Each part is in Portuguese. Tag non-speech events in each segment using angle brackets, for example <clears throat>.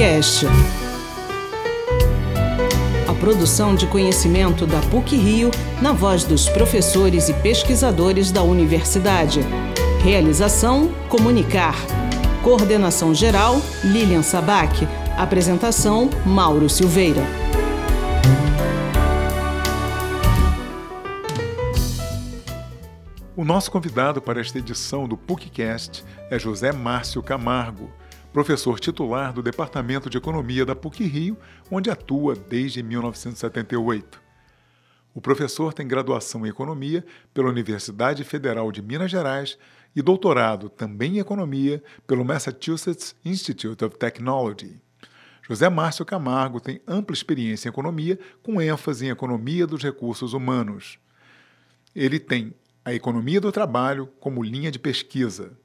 PUCcast. A produção de conhecimento da PUC Rio na voz dos professores e pesquisadores da universidade. Realização: Comunicar. Coordenação geral: Lilian Sabac. Apresentação: Mauro Silveira. O nosso convidado para esta edição do PUCcast é José Márcio Camargo, professor titular do Departamento de Economia da PUC Rio, onde atua desde 1978. O professor tem graduação em Economia pela Universidade Federal de Minas Gerais e doutorado também em Economia pelo Massachusetts Institute of Technology. José Márcio Camargo tem ampla experiência em economia, com ênfase em economia dos recursos humanos. Ele tem a economia do trabalho como linha de pesquisa.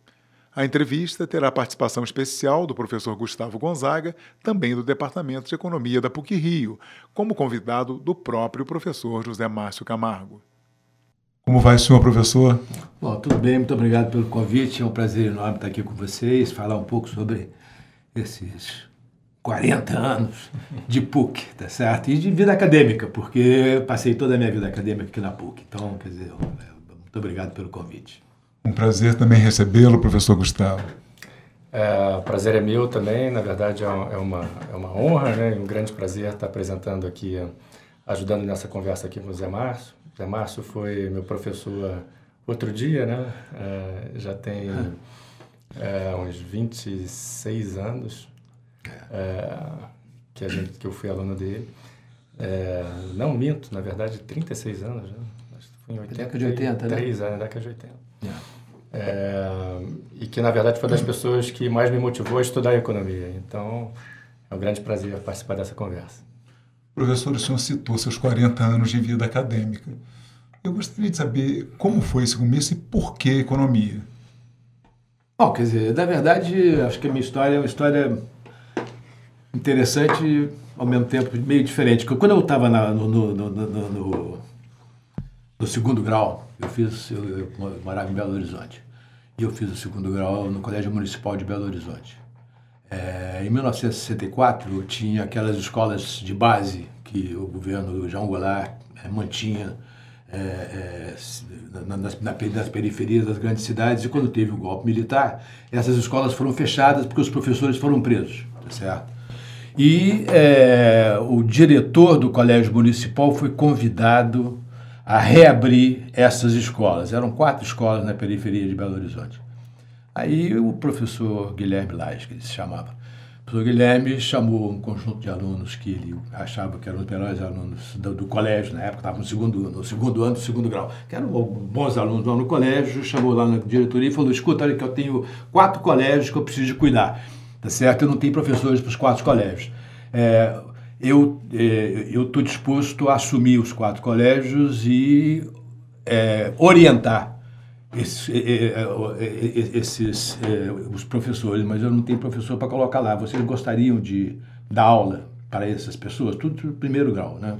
A entrevista terá participação especial do professor Gustavo Gonzaga, também do Departamento de Economia da PUC Rio, como convidado do próprio professor José Márcio Camargo. Como vai, senhor professor? Bom, tudo bem, muito obrigado pelo convite. É um prazer enorme estar aqui com vocês, falar um pouco sobre esses 40 anos de PUC, tá certo? E de vida acadêmica, porque passei toda a minha vida acadêmica aqui na PUC. Então, quer dizer, muito obrigado pelo convite. Um prazer também recebê-lo, professor Gustavo. É, o prazer é meu também, na verdade é uma, é uma honra né, um grande prazer estar apresentando aqui, ajudando nessa conversa aqui com o Zé Márcio. O Zé Márcio foi meu professor outro dia, né? É, já tem é, uns 26 anos é, que, a gente, que eu fui aluno dele. É, não minto, na verdade, 36 anos, né? Foi em 80, década de 80, né? Três anos, década de 80. Yeah. É, e que, na verdade, foi das pessoas que mais me motivou a estudar economia. Então, é um grande prazer participar dessa conversa. Professor, o senhor citou seus 40 anos de vida acadêmica. Eu gostaria de saber como foi esse começo e por que economia. Bom, quer dizer, na verdade, acho que a minha história é uma história interessante e, ao mesmo tempo, meio diferente. Porque quando eu estava no, no, no, no no segundo grau, eu fiz, eu, eu, morava em Belo Horizonte, e eu fiz o segundo grau no Colégio Municipal de Belo Horizonte. É, em 1964, tinha aquelas escolas de base que o governo João Goulart é, mantinha é, é, nas, nas periferias das grandes cidades, e quando teve o golpe militar, essas escolas foram fechadas porque os professores foram presos, tá certo? E é, o diretor do colégio municipal foi convidado a reabrir essas escolas. Eram quatro escolas na periferia de Belo Horizonte. Aí o professor Guilherme Lage, que ele se chamava, o professor Guilherme chamou um conjunto de alunos que ele achava que eram os melhores alunos do, do colégio, na época estava no segundo, no segundo ano do segundo grau, que eram bons alunos lá no colégio, chamou lá na diretoria e falou, escuta, olha que eu tenho quatro colégios que eu preciso de cuidar, tá certo? Eu não tenho professores para os quatro colégios. É, eu é, estou disposto a assumir os quatro colégios e é, orientar esses, é, esses os professores, mas eu não tenho professor para colocar lá. Vocês gostariam de dar aula para essas pessoas? Tudo do primeiro grau, né?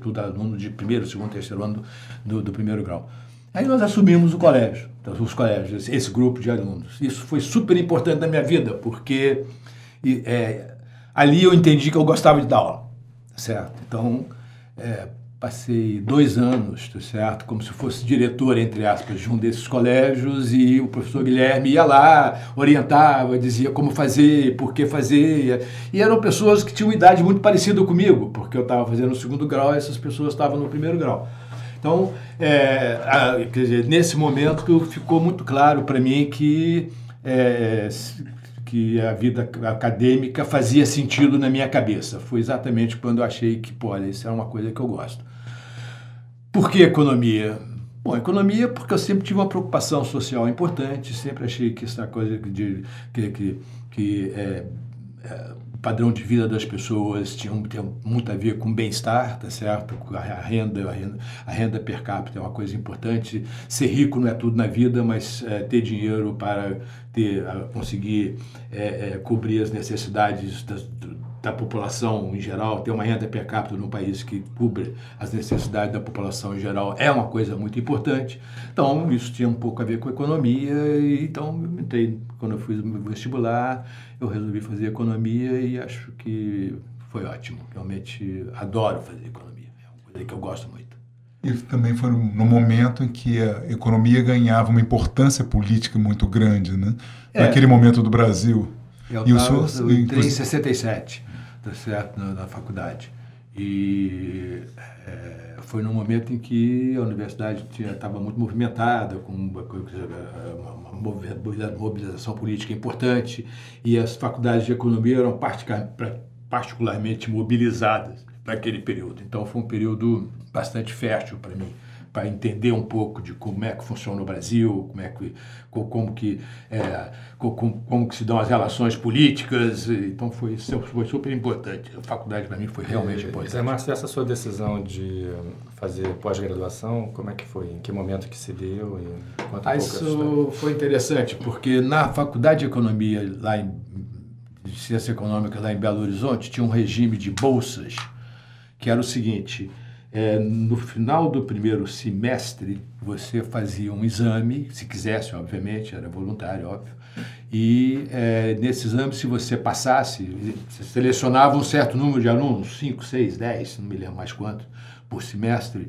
Tudo aluno de primeiro, segundo, terceiro ano do, do primeiro grau. Aí nós assumimos o colégio, então, os colégios, esse grupo de alunos. Isso foi super importante na minha vida, porque é, ali eu entendi que eu gostava de dar aula, certo? Então, é, passei dois anos, certo? Como se fosse diretor, entre aspas, de um desses colégios e o professor Guilherme ia lá, orientava, dizia como fazer, por que fazer. E eram pessoas que tinham idade muito parecida comigo, porque eu estava fazendo o segundo grau e essas pessoas estavam no primeiro grau. Então, é, a, quer dizer, nesse momento ficou muito claro para mim que é, que a vida acadêmica fazia sentido na minha cabeça. Foi exatamente quando eu achei que, pô, isso é uma coisa que eu gosto. Por que economia? Bom, economia porque eu sempre tive uma preocupação social importante, sempre achei que essa coisa de que, que, que é, é, padrão de vida das pessoas tinha, tinha muito a ver com bem-estar, tá certo? A renda, a renda, a renda per capita é uma coisa importante. Ser rico não é tudo na vida, mas é, ter dinheiro para ter, conseguir é, é, cobrir as necessidades das, da população em geral, ter uma renda per capita num país que cubra as necessidades da população em geral é uma coisa muito importante. Então, isso tinha um pouco a ver com economia, e então eu entrei, quando eu fui no vestibular, eu resolvi fazer economia e acho que foi ótimo. Realmente adoro fazer economia, é uma coisa que eu gosto muito. E também foi no momento em que a economia ganhava uma importância política muito grande, né? É. Naquele momento do Brasil. Eu, e tava, o senhor, eu entrei em 67, tá certo, na, na faculdade. E é, foi num momento em que a universidade estava muito movimentada, com uma, uma, mobilização política importante, e as faculdades de economia eram particularmente mobilizadas para aquele período. Então foi um período bastante fértil para mim para entender um pouco de como é que funciona o Brasil, como é que como que é, como, como, que se dão as relações políticas. Então foi foi super importante. A faculdade para mim foi realmente importante. Zé Márcio, essa sua decisão de fazer pós-graduação, como é que foi? Em que momento que se deu? E ah, isso foi interessante porque na faculdade de economia lá em de ciências econômicas lá em Belo Horizonte tinha um regime de bolsas que era o seguinte é, no final do primeiro semestre, você fazia um exame, se quisesse, obviamente, era voluntário, óbvio, e é, nesse exame, se você passasse, você selecionava um certo número de alunos, 5, 6, 10, não me lembro mais quanto, por semestre,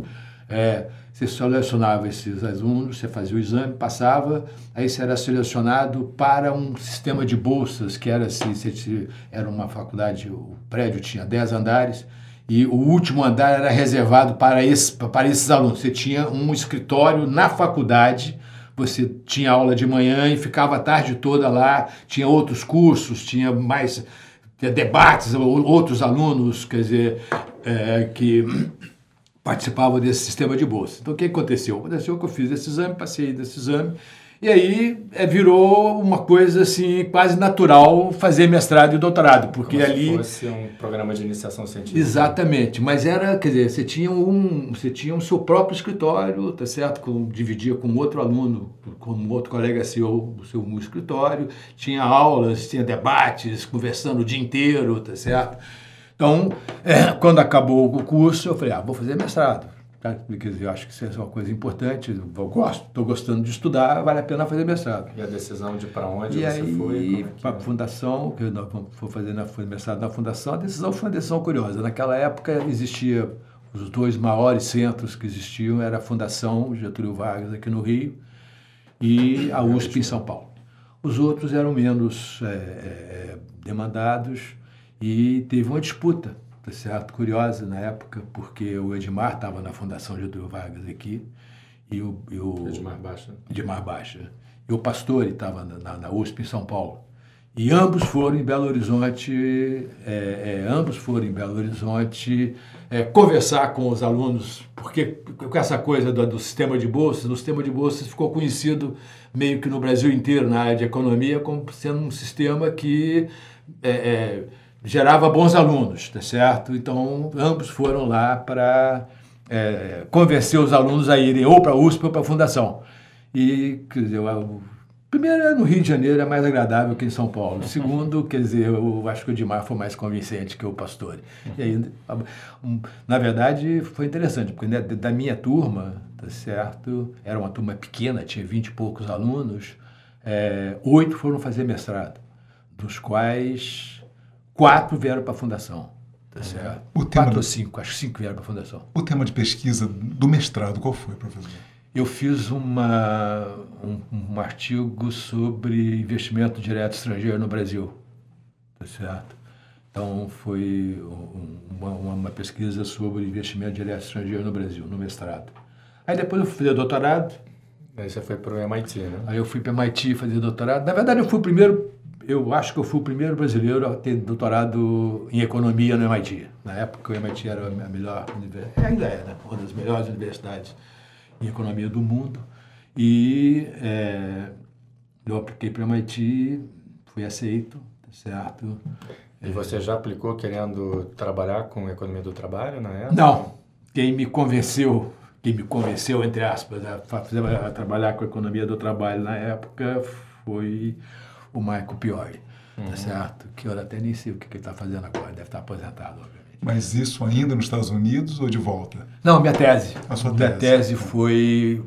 é, você selecionava esses alunos, você fazia o exame, passava, aí você era selecionado para um sistema de bolsas, que era você, era uma faculdade, o prédio tinha 10 andares, e o último andar era reservado para, esse, para esses alunos. Você tinha um escritório na faculdade, você tinha aula de manhã e ficava a tarde toda lá, tinha outros cursos, tinha mais debates, outros alunos, quer dizer, é, que <clears throat> participavam desse sistema de bolsa. Então, o que aconteceu? Aconteceu que eu fiz esse exame, passei desse exame, e aí é, virou uma coisa assim quase natural fazer mestrado e doutorado, porque Como ali se fosse um programa de iniciação científica. Exatamente, mas era, quer dizer, você tinha um, você tinha o seu próprio escritório, tá certo? Com, dividia com outro aluno, com outro colega seu, o seu escritório, tinha aulas, tinha debates, conversando o dia inteiro, tá certo? Então, é, quando acabou o curso, eu falei, ah, vou fazer mestrado Tá? Dizer, eu acho que isso é uma coisa importante. Eu gosto, estou gostando de estudar, vale a pena fazer mestrado. E a decisão de para onde e você aí, foi? É para a fundação, que eu vou fazer na, mestrado na fundação, a decisão foi uma decisão curiosa. Naquela época existia os dois maiores centros que existiam era a Fundação Getúlio Vargas aqui no Rio e a USP em São Paulo. Os outros eram menos é, é, demandados e teve uma disputa tá certo? Curiosa na época, porque o Edmar estava na Fundação Getúlio Vargas aqui, e o... E o Edmar Baixa. Edmar Baixa. E o Pastore estava na, na, na, USP em São Paulo. E ambos foram em Belo Horizonte, é, é, ambos foram em Belo Horizonte é, conversar com os alunos, porque com essa coisa do, do, sistema de bolsas, o sistema de bolsas ficou conhecido meio que no Brasil inteiro, na área de economia, como sendo um sistema que é, é gerava bons alunos, tá certo? Então, ambos foram lá para é, convencer os alunos a irem ou para a USP ou para a Fundação. E, quer dizer, o, primeiro, no Rio de Janeiro é mais agradável que em São Paulo. <laughs> Segundo, quer dizer, eu acho que o Dimar foi mais convincente que o Pastore. E aí, na verdade, foi interessante, porque né, da minha turma, tá certo? Era uma turma pequena, tinha vinte e poucos alunos, é, oito foram fazer mestrado, dos quais quatro vieram para a fundação. Tá certo? O tema quatro do... ou cinco, acho que cinco vieram para a fundação. O tema de pesquisa do mestrado, qual foi, professor? Eu fiz uma, um, um artigo sobre investimento direto estrangeiro no Brasil. Tá certo? Então, foi uma, uma, pesquisa sobre investimento direto estrangeiro no Brasil, no mestrado. Aí depois eu fui fazer doutorado. Aí você foi para o MIT, né? Aí eu fui para o MIT fazer doutorado. Na verdade, eu fui o primeiro eu acho que eu fui o primeiro brasileiro a ter doutorado em economia no MIT. Na época, o MIT era a melhor universidade, ainda é, né? uma das melhores universidades em economia do mundo. E é, eu apliquei para o MIT, fui aceito, tá certo. E você já aplicou querendo trabalhar com economia do trabalho na época? Não. Quem me convenceu, quem me convenceu, entre aspas, a, a trabalhar com economia do trabalho na época foi o Michael Piori. tá uhum. tá certo? Que eu até nem sei o que, que ele está fazendo agora, deve estar aposentado, obviamente. Mas isso ainda nos Estados Unidos ou de volta? Não, minha tese. A sua minha tese, foi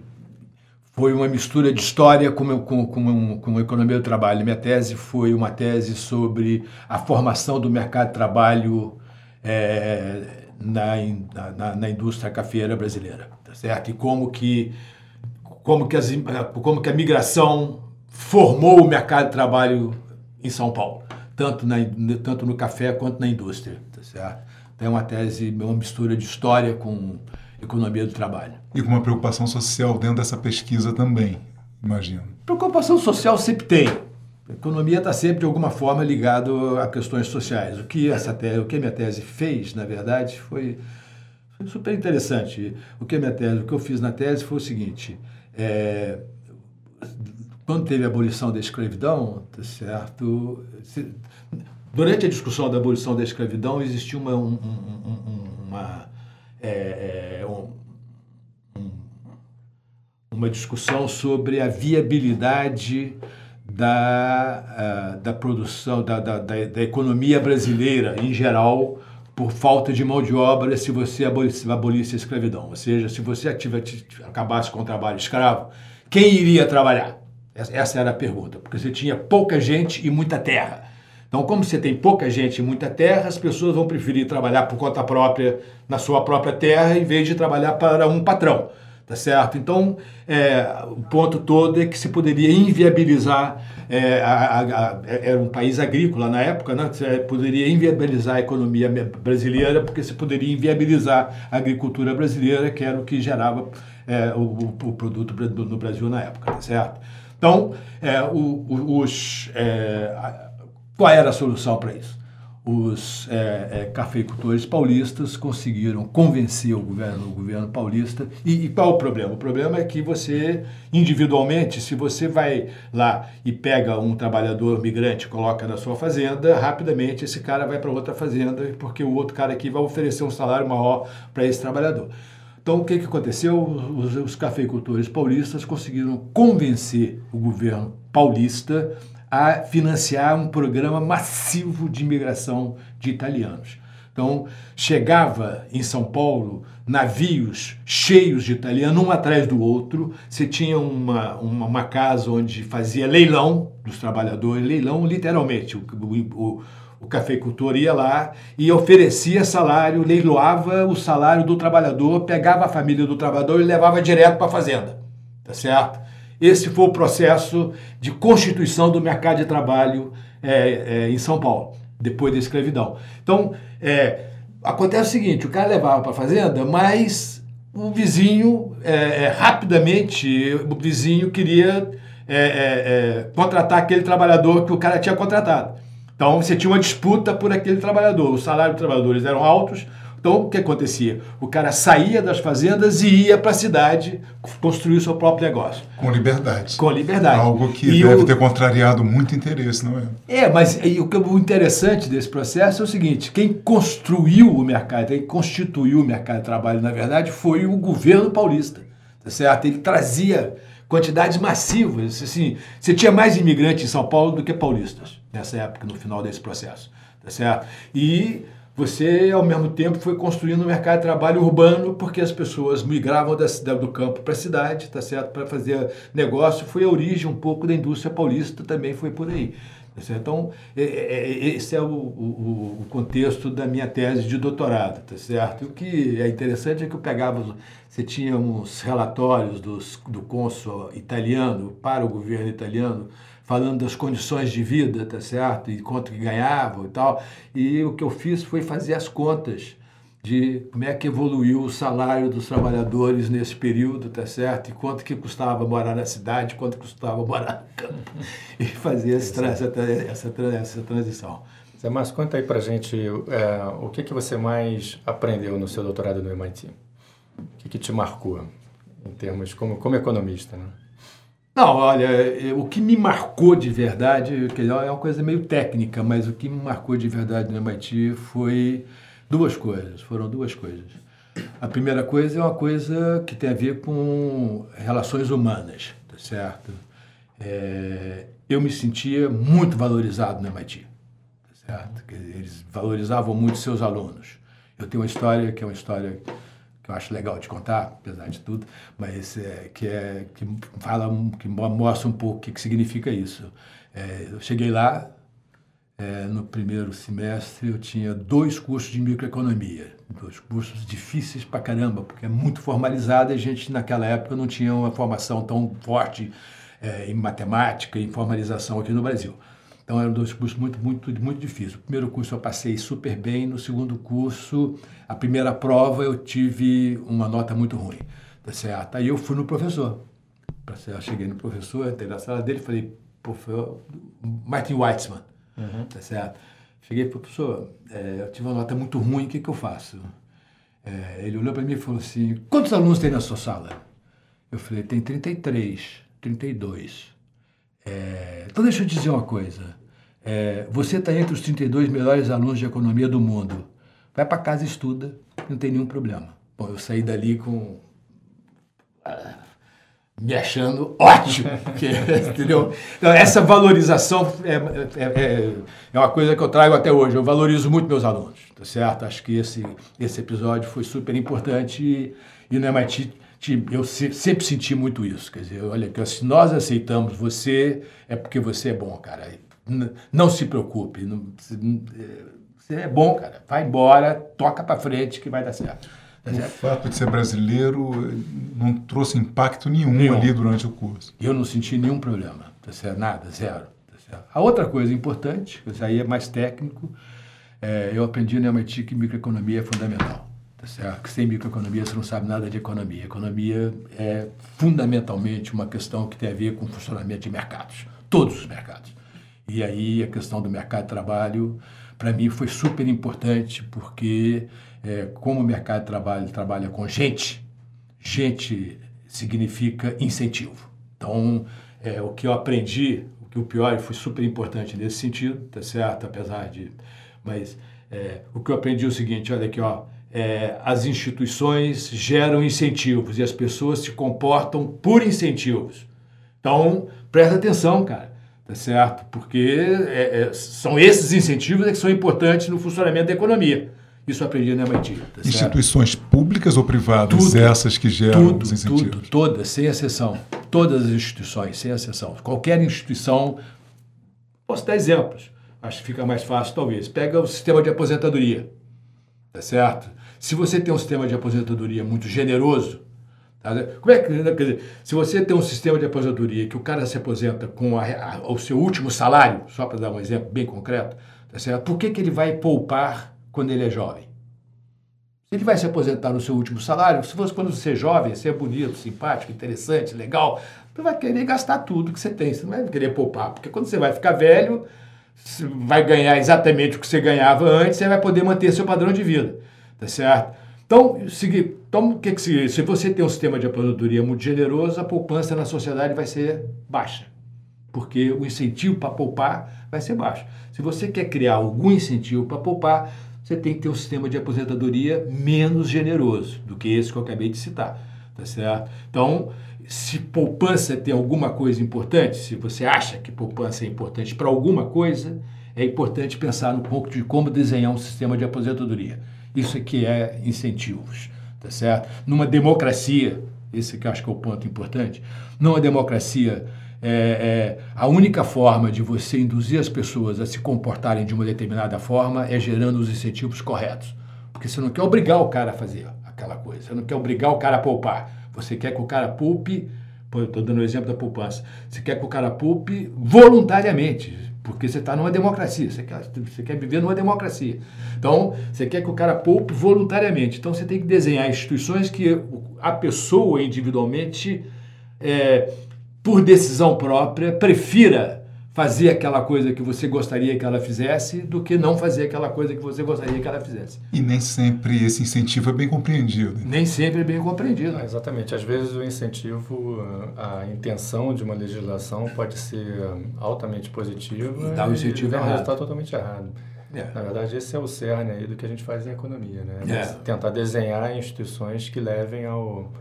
foi uma mistura de história com, com, com, com economia do trabalho. Minha tese foi uma tese sobre a formação do mercado de trabalho é, na, na, na, indústria cafeira brasileira, tá certo? E como que, como, que as, como que a migração formou o mercado de trabalho em São Paulo, tanto, na, tanto no café quanto na indústria, tá certo? Então é uma tese, uma mistura de história com economia do trabalho. E com uma preocupação social dentro dessa pesquisa também, imagino. Preocupação social sempre tem. A economia está sempre de alguma forma ligado a questões sociais. O que essa tese, o que a minha tese fez, na verdade, foi, super interessante. O que a minha tese, o que eu fiz na tese foi o seguinte: é, quando teve a abolição da escravidão, tá certo? Durante a discussão da abolição da escravidão existiu uma, um, um, uma é, é, um, uma discussão sobre a viabilidade da, uh, da produção, da, da, da, da, economia brasileira em geral, por falta de mão de obra se você abolisse, abolisse a escravidão. Ou seja, se você ativa, acabasse com o trabalho escravo, quem iria trabalhar? Essa era a pergunta, porque você tinha pouca gente e muita terra. Então, como você tem pouca gente e muita terra, as pessoas vão preferir trabalhar por conta própria na sua própria terra em vez de trabalhar para um patrão, tá certo? Então, é, o ponto todo é que se poderia inviabilizar, é, a, a, a, era um país agrícola na época, né? Você poderia inviabilizar a economia brasileira porque se poderia inviabilizar a agricultura brasileira, que era o que gerava é, o, o, produto no Brasil na época, tá certo? Então, é, o, os é, qual era a solução para isso? Os é, é, cafeicultores paulistas conseguiram convencer o governo, o governo paulista. E, e, qual o problema? O problema é que você, individualmente, se você vai lá e pega um trabalhador migrante, coloca na sua fazenda, rapidamente esse cara vai para outra fazenda, porque o outro cara aqui vai oferecer um salário maior para esse trabalhador. Então, o que, que aconteceu? Os, os cafeicultores paulistas conseguiram convencer o governo paulista a financiar um programa massivo de imigração de italianos. Então, chegava em São Paulo navios cheios de italianos, um atrás do outro. Você tinha uma, uma, uma casa onde fazia leilão dos trabalhadores, leilão literalmente. O, o, o cafeicultor ia lá e oferecia salário, leiloava o salário do trabalhador, pegava a família do trabalhador e levava direto para a fazenda. Tá certo? Esse foi o processo de constituição do mercado de trabalho é, é, em São Paulo, depois da escravidão. Então, é, acontece o seguinte: o cara levava para a fazenda, mas o vizinho, é, é, rapidamente, o vizinho queria é, contratar aquele trabalhador que o cara tinha contratado. Então, você tinha uma disputa por aquele trabalhador. Os salários dos trabalhadores eram altos, então, o que acontecia? O cara saía das fazendas e ia para a cidade construir o seu próprio negócio. Com liberdade. Com liberdade. Algo que e deve o... ter contrariado muito interesse, não é? É, mas e, o, o interessante desse processo é o seguinte: quem construiu o mercado, quem constituiu o mercado de trabalho, na verdade, foi o governo paulista. Tá certo? Ele trazia quantidades massivas. Assim, você tinha mais imigrantes em São Paulo do que paulistas nessa época, no final desse processo. Tá certo? E você, ao mesmo tempo, foi construindo um mercado de trabalho urbano, porque as pessoas migravam da cidade, do campo para a cidade, tá certo? Para fazer negócio. Foi a origem um pouco da indústria paulista, também foi por aí. Tá então, é, é, é, esse é o, o, o, contexto da minha tese de doutorado, tá certo? O que é interessante é que eu pegava, você tinha uns relatórios dos, do cônsul italiano para o governo italiano, falando das condições de vida, tá certo? E quanto que ganhavam e tal. E o que eu fiz foi fazer as contas de como é que evoluiu o salário dos trabalhadores nesse período, tá certo? E quanto que custava morar na cidade, quanto custava <laughs> morar no campo. E fazer essa, essa, essa, essa transição. Zé Márcio, conta aí pra gente é, o que, que você mais aprendeu no seu doutorado no MIT. O que, que te marcou em termos como, como economista, né? Não, olha, é, o que me marcou de verdade, é uma coisa meio técnica, mas o que me marcou de verdade no MIT foi duas coisas, foram duas coisas. A primeira coisa é uma coisa que tem a ver com relações humanas, tá certo? é, eu me sentia muito valorizado no MIT. Certo? Eles valorizavam muito seus alunos. Eu tenho uma história que é uma história que eu acho legal de contar, apesar de tudo, mas é, que, é, que fala, que mostra um pouco o que, que significa isso. É, eu cheguei lá, é, no primeiro semestre eu tinha dois cursos de microeconomia, dois cursos difíceis pra caramba, porque é muito formalizado e a gente naquela época não tinha uma formação tão forte é, em matemática, em formalização aqui no Brasil. Então eram dois cursos muito, muito, muito difíceis. O primeiro curso eu passei super bem, no segundo curso, a primeira prova eu tive uma nota muito ruim, tá certo? Aí eu fui no professor. Cheguei no professor, entrei na sala dele e falei, professor, Martin Weitzman, uhum. tá certo? Cheguei professor, é, eu tive uma nota muito ruim, o que, que eu faço? É, ele olhou para mim e falou assim, quantos alunos tem na sua sala? Eu falei, tem 33, 32. É, então deixa eu dizer uma coisa. É, você está entre os 32 melhores alunos de economia do mundo. Vai para casa e estuda, não tem nenhum problema. Bom, eu saí dali com. Ah, me achando ótimo, <laughs> porque, entendeu? Então, essa valorização é, é, é, é, uma coisa que eu trago até hoje. Eu valorizo muito meus alunos, tá certo? Acho que esse, esse episódio foi super importante e, e no MIT eu sempre senti muito isso. Quer dizer, olha, se nós aceitamos você, é porque você é bom, cara. Não se preocupe. Não, você é bom, cara. Vai embora, toca para frente que vai dar certo. Tá o fato de ser brasileiro não trouxe impacto nenhum, nenhum, ali durante o curso. Eu não senti nenhum problema, tá certo? nada, zero. Tá certo? A outra coisa importante, isso aí é mais técnico, é, eu aprendi no MIT que microeconomia é fundamental. Tá sem microeconomia você não sabe nada de economia. Economia é fundamentalmente uma questão que tem a ver com o funcionamento de mercados, todos os mercados. E aí a questão do mercado de trabalho, para mim, foi super importante, porque é, como o mercado de trabalho trabalha com gente, gente significa incentivo. Então, é, o que eu aprendi, o que o pior foi super importante nesse sentido, tá certo? Apesar de. Mas é, o que eu aprendi é o seguinte: olha aqui, ó. É, as instituições geram incentivos e as pessoas se comportam por incentivos. Então, presta atenção, cara, tá certo? Porque é, é, são esses incentivos que são importantes no funcionamento da economia. Isso eu aprendi na MIT. Tá Instituições públicas ou privadas, tudo, essas que geram tudo, os incentivos? Tudo, todas, sem exceção. Todas as instituições, sem exceção. Qualquer instituição. Posso dar exemplos. Acho que fica mais fácil, talvez. Pega o sistema de aposentadoria. Tá certo? Se você tem um sistema de aposentadoria muito generoso, tá? como é que, né, quer dizer, se você tem um sistema de aposentadoria que o cara se aposenta com a, a, o seu último salário, só para dar um exemplo bem concreto, tá certo? Por que, que ele vai poupar quando ele é jovem? Ele vai se aposentar no seu último salário, se fosse quando você é jovem, você é bonito, simpático, interessante, legal, você vai querer gastar tudo que você tem, você não vai querer poupar, porque quando você vai ficar velho, vai ganhar exatamente o que você ganhava antes, você vai poder manter seu padrão de vida. Tá certo? Então, então o que, que se, se você tem um sistema de aposentadoria muito generoso, a poupança na sociedade vai ser baixa. Porque o incentivo para poupar vai ser baixo. Se você quer criar algum incentivo para poupar, você tem que ter um sistema de aposentadoria menos generoso do que esse que eu acabei de citar. Tá certo? Então, se poupança tem alguma coisa importante, se você acha que poupança é importante para alguma coisa, é importante pensar no ponto de como desenhar um sistema de aposentadoria. Isso aqui é incentivos, tá certo? Numa democracia, esse que eu acho que é o ponto importante, numa democracia, é, é, a única forma de você induzir as pessoas a se comportarem de uma determinada forma é gerando os incentivos corretos. Porque você não quer obrigar o cara a fazer aquela coisa, você não quer obrigar o cara a poupar. Você quer que o cara poupe, estou dando o um exemplo da poupança, você quer que o cara poupe voluntariamente, porque você está numa democracia, você quer, você quer viver numa democracia. Então, você quer que o cara poupe voluntariamente. Então, você tem que desenhar instituições que a pessoa individualmente, é, por decisão própria, prefira fazer aquela coisa que você gostaria que ela fizesse do que não fazer aquela coisa que você gostaria que ela fizesse. E nem sempre esse incentivo é bem compreendido. Nem sempre é bem compreendido. Ah, exatamente. Às vezes o incentivo, a intenção de uma legislação pode ser altamente positiva e dar o incentivo e errado. um resultado totalmente errado. É. Na verdade, esse é o cerne aí do que a gente faz em economia, né? É. Tentar desenhar instituições que levem ao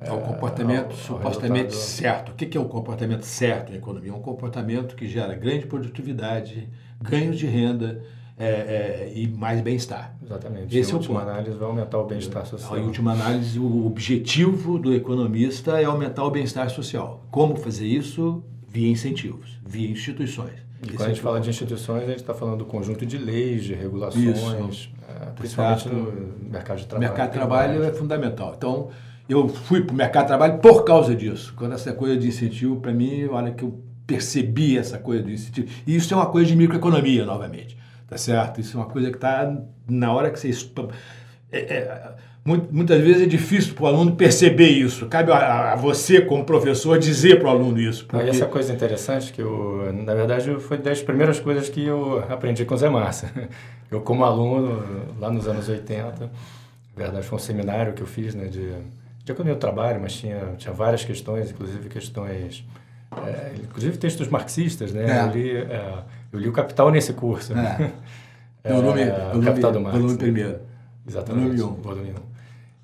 É o comportamento supostamente certo. O que é o comportamento certo na economia? É um comportamento que gera grande produtividade, ganhos de renda é, é, e mais bem-estar. Exatamente. Esse em é última ponto. análise, vai aumentar o bem-estar social. Em última análise, o objetivo do economista é aumentar o bem-estar social. Como fazer isso? Via incentivos, via instituições. E quando a gente fala de instituições, a gente está falando do conjunto de leis, de regulações, é, principalmente no mercado de trabalho. O mercado de trabalho é fundamental. Então, eu fui para o mercado de trabalho por causa disso. Quando essa coisa de incentivo, para mim, olha que eu percebi essa coisa do incentivo. E isso é uma coisa de microeconomia, novamente. Tá certo? Isso é uma coisa que está na hora que você. É, é, muitas vezes é difícil para o aluno perceber isso. Cabe a, a você, como professor, dizer para o aluno isso. Porque... E essa coisa interessante que eu, na verdade, foi das primeiras coisas que eu aprendi com o Zé Márcia. Eu, como aluno, lá nos anos 80, na verdade, foi um seminário que eu fiz né, de, de economia do trabalho, mas tinha, tinha várias questões, inclusive questões, é, inclusive textos marxistas, né? É. Eu, li, é, eu li o Capital nesse curso. É. <laughs> é volume, o Capital do Marx. Volume primeiro. Exatamente. Volume 1. Volume 1.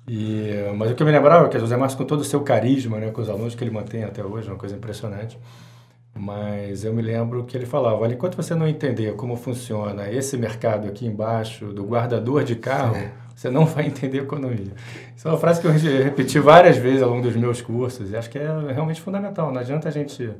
E, mas o que eu me lembrava é que José Márcio, com todo o seu carisma, né, com os alunos que ele mantém até hoje, é uma coisa impressionante. Mas eu me lembro que ele falava: olha, enquanto você não entender como funciona esse mercado aqui embaixo do guardador de carro, é. Você não vai entender economia. Isso é uma frase que eu repeti várias vezes ao longo dos meus cursos e acho que é realmente fundamental. Não adianta a gente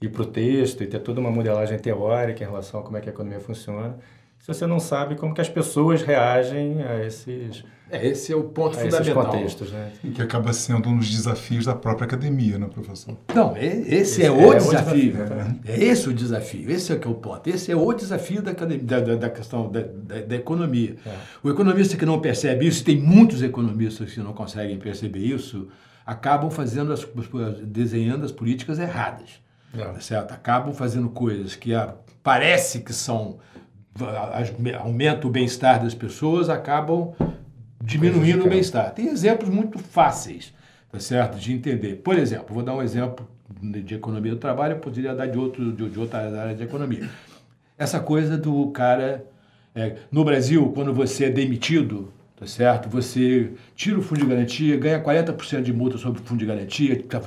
ir para o texto e ter toda uma modelagem teórica em relação a como é que a economia funciona se você não sabe como que as pessoas reagem a esses é, esse é o ponto fundamental. contextos, né? Que acaba sendo um dos desafios da própria academia, né, professor? Não, esse, esse é, o é desafio. O desafio é esse o desafio, esse é que é o ponto. Esse é o desafio da, academia, da, da questão da, da, da economia. É. O economista que não percebe isso, tem muitos economistas que não conseguem perceber isso, acabam fazendo as, desenhando as políticas erradas. É. Tá certo? Acabam fazendo coisas que a, parece que são aumenta o bem-estar das pessoas, acabam diminuindo o bem-estar. Tem exemplos muito fáceis, tá certo, de entender. Por exemplo, vou dar um exemplo de economia do trabalho, eu poderia dar de, outro, de, de outra área de economia. Essa coisa do cara... É, no Brasil, quando você é demitido, tá certo? Você tira o fundo de garantia, ganha 40% de multa sobre o fundo de garantia, tá,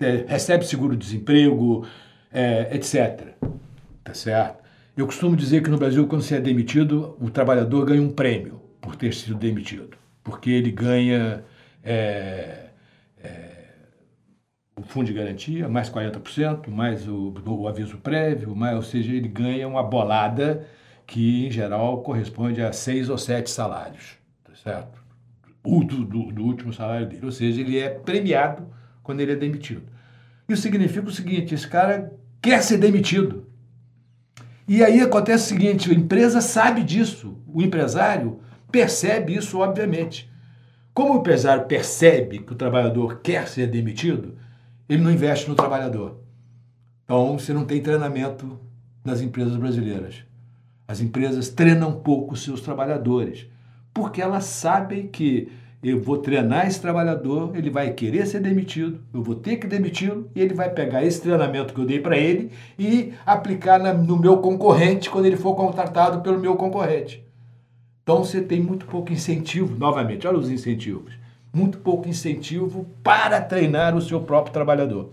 é, recebe seguro-desemprego, é, etc. Tá certo? Eu costumo dizer que no Brasil, quando você é demitido, o trabalhador ganha um prêmio por ter sido demitido, porque ele ganha é, é, o fundo de garantia, mais 40%, mais o, o, aviso prévio, mais, ou seja, ele ganha uma bolada que, em geral, corresponde a seis ou sete salários, tá certo? O do, do, do último salário dele. Ou seja, ele é premiado quando ele é demitido. Isso significa o seguinte: esse cara quer ser demitido. E aí acontece o seguinte: a empresa sabe disso, o empresário percebe isso, obviamente. Como o empresário percebe que o trabalhador quer ser demitido, ele não investe no trabalhador. Então, você não tem treinamento nas empresas brasileiras. As empresas treinam pouco seus trabalhadores, porque elas sabem que eu vou treinar esse trabalhador, ele vai querer ser demitido, eu vou ter que demiti-lo e ele vai pegar esse treinamento que eu dei para ele e aplicar na, no meu concorrente quando ele for contratado pelo meu concorrente. Então você tem muito pouco incentivo, novamente, olha os incentivos, muito pouco incentivo para treinar o seu próprio trabalhador.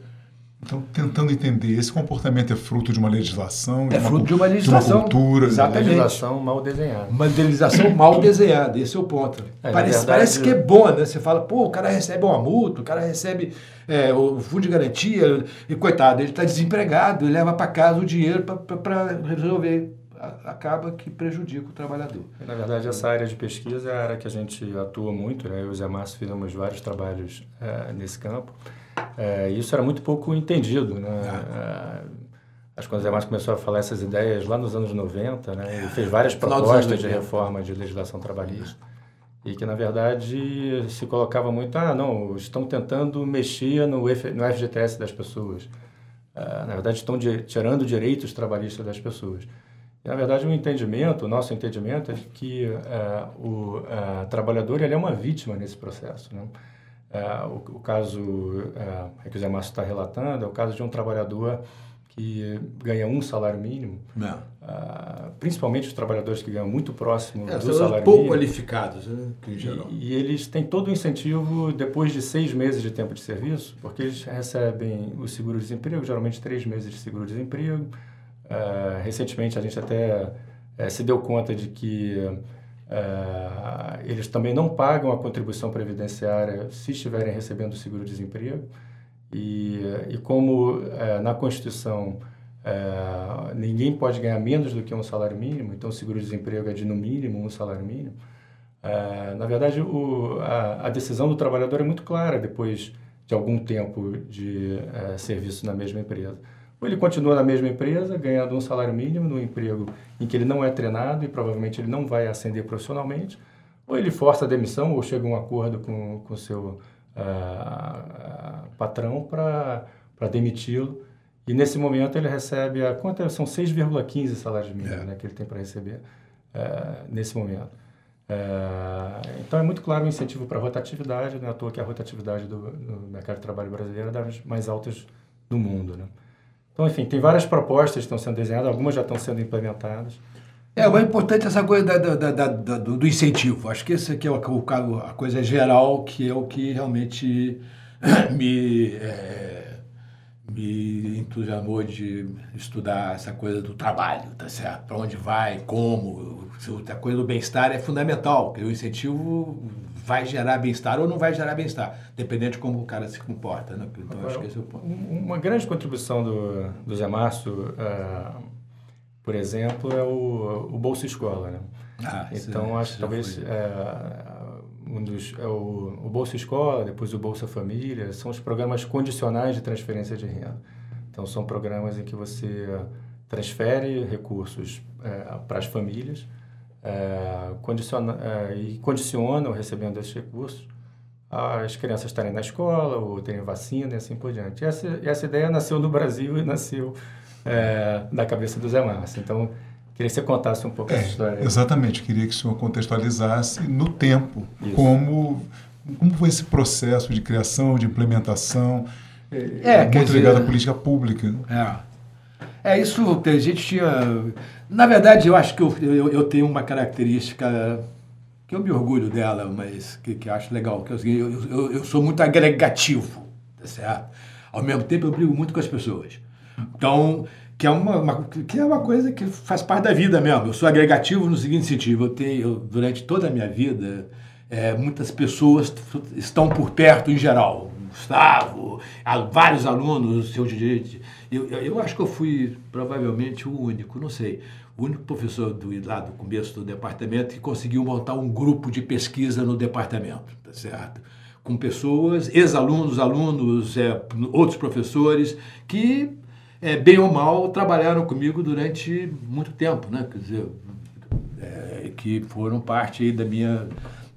Então, tentando entender, esse comportamento é fruto de uma legislação? De é uma, fruto de uma legislação. De uma cultura? Exatamente. Uma legislação mal desenhada. Uma legislação mal desenhada, esse é o ponto. É, parece, verdade, parece que é bom, né? Você fala, pô, o cara recebe uma multa, o cara recebe é, o fundo de garantia, e coitado, ele está desempregado, ele leva para casa o dinheiro para resolver acaba que prejudica o trabalhador. Na verdade, essa área de pesquisa é a área que a gente atua muito, né? Eu e o Zé Márcio fizemos vários trabalhos é, nesse campo. É, isso era muito pouco entendido, né? É. acho que o Zé Márcio começou a falar essas ideias lá nos anos 90, né? Ele fez várias propostas de reforma de legislação trabalhista. E que, na verdade, se colocava muito, ah, não, estão tentando mexer no, F, no FGTS das pessoas. na verdade, estão de, tirando direitos trabalhistas das pessoas. Na verdade, o entendimento, o nosso entendimento é que é, o é, trabalhador ele é uma vítima nesse processo. Né? É, o, o, caso é, que o Zé Márcio está relatando é o caso de um trabalhador que ganha um salário mínimo, uh, principalmente os trabalhadores que ganham muito próximo é, do salário pouco mínimo. qualificados, né, em geral. E, e, eles têm todo o incentivo depois de seis meses de tempo de serviço, porque eles recebem o seguro-desemprego, geralmente três meses de seguro-desemprego. Uh, recentemente a gente até uh, se deu conta de que uh, eles também não pagam a contribuição previdenciária se estiverem recebendo seguro-desemprego. E, e como na Constituição ninguém pode ganhar menos do que um salário mínimo, então o seguro-desemprego é de no mínimo um salário mínimo, na verdade o, a, a, decisão do trabalhador é muito clara depois de algum tempo de serviço na mesma empresa. Ou ele continua na mesma empresa, ganhando um salário mínimo, num emprego em que ele não é treinado e provavelmente ele não vai ascender profissionalmente, ou ele força a demissão ou chega a um acordo com o seu uh, patrão para demiti-lo. E nesse momento ele recebe a quanto são 6,15 salários mínimos é. né, que ele tem para receber uh, nesse momento. Uh, então é muito claro o incentivo para a rotatividade, não é à toa que a rotatividade do, do mercado de trabalho brasileiro é das mais altas do mundo. Né? Então, enfim, tem várias propostas que estão sendo desenhadas, algumas já estão sendo implementadas. É, importante é essa coisa da, da, da, da do, do, incentivo. Acho que esse aqui é o, o, a coisa geral, que é o que realmente <coughs> me, é, me entusiasmou de estudar essa coisa do trabalho, tá certo? Para onde vai, como, a coisa do bem-estar é fundamental, porque o incentivo vai gerar bem-estar ou não vai gerar bem-estar, dependendo de como o cara se comporta. Né? Então, Agora, acho que esse é o ponto. Uma grande contribuição do, do Zé Márcio... Uh, por exemplo, é o, o Bolsa Escola, né? Ah, então, acho que talvez é, um dos, é o, o Bolsa Escola, depois o Bolsa Família, são os programas condicionais de transferência de renda. Então, são programas em que você transfere recursos é, para as famílias é, condiciona, é, e condicionam recebendo esses recursos as crianças estarem na escola ou terem vacina e assim por diante. Essa, essa ideia nasceu no Brasil e nasceu é, da cabeça do Zé Márcio. Então, queria que você contasse um pouco é, essa história. Exatamente, queria que o senhor contextualizasse no tempo como, como foi esse processo de criação, de implementação, é, é muito dizer, ligado à política pública. É. é, isso, a gente tinha... Na verdade, eu acho que eu, eu, eu tenho uma característica que eu me orgulho dela, mas que, que acho legal, que eu, eu, eu sou muito agregativo, tá certo? Ao mesmo tempo, eu brigo muito com as pessoas. Então, que é uma, uma, que é uma coisa que faz parte da vida mesmo. Eu sou agregativo no seguinte sentido: eu tenho, eu, durante toda a minha vida, é, muitas pessoas estão por perto em geral. Gustavo, vários alunos, seu direito. Eu, eu acho que eu fui provavelmente o único, não sei, o único professor do, lá do começo do departamento que conseguiu montar um grupo de pesquisa no departamento, tá certo? Com pessoas, ex-alunos, alunos, é, outros professores, que é, bem ou mal, trabalharam comigo durante muito tempo, né? Quer dizer, é, que foram parte da minha,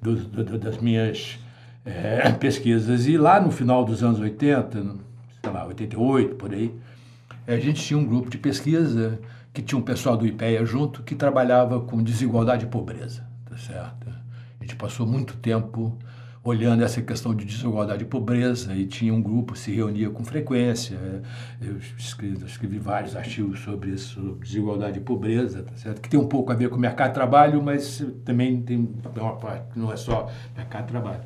do, do, das minhas é, pesquisas. E lá no final dos anos 80, sei lá, 88, por aí, a gente tinha um grupo de pesquisa que tinha um pessoal do IPEA junto que trabalhava com desigualdade e pobreza, tá certo? A gente passou muito tempo olhando essa questão de desigualdade e pobreza, e tinha um grupo, se reunia com frequência. Eu escrevi, escrevi vários artigos sobre isso, sobre desigualdade e pobreza, tá certo? que tem um pouco a ver com o mercado de trabalho, mas também tem uma parte que não é só mercado de trabalho.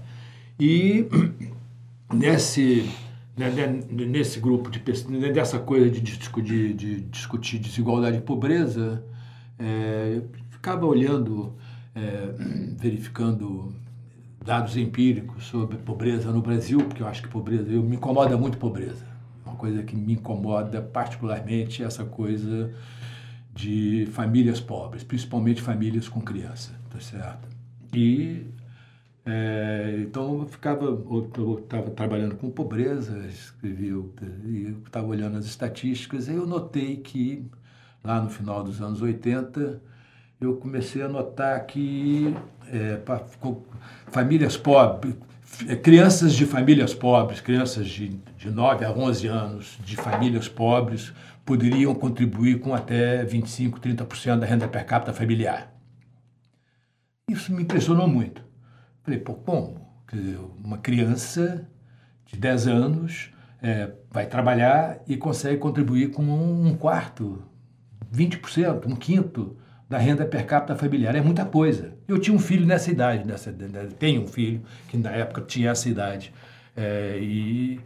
E <clears throat> nesse, nesse grupo de né, dessa coisa de, de, de discutir desigualdade e pobreza, é, ficava olhando, é, verificando dados empíricos sobre pobreza no Brasil, porque eu acho que pobreza, eu, me incomoda muito pobreza. Uma coisa que me incomoda particularmente é essa coisa de famílias pobres, principalmente famílias com criança, tá certo? E é, então eu ficava, eu estava trabalhando com pobreza, escrevi, eu estava olhando as estatísticas e eu notei que lá no final dos anos 80 eu comecei a notar que é, famílias pobres, crianças de famílias pobres, crianças de, de 9 a 11 anos de famílias pobres, poderiam contribuir com até 25, 30% da renda per capita familiar. Isso me impressionou muito. Falei, pô, como? Uma criança de 10 anos é, vai trabalhar e consegue contribuir com um quarto, 20%, um quinto da renda per capita familiar. É muita coisa. Eu tinha um filho nessa idade, nessa, tenho um filho que na época tinha essa idade. É, e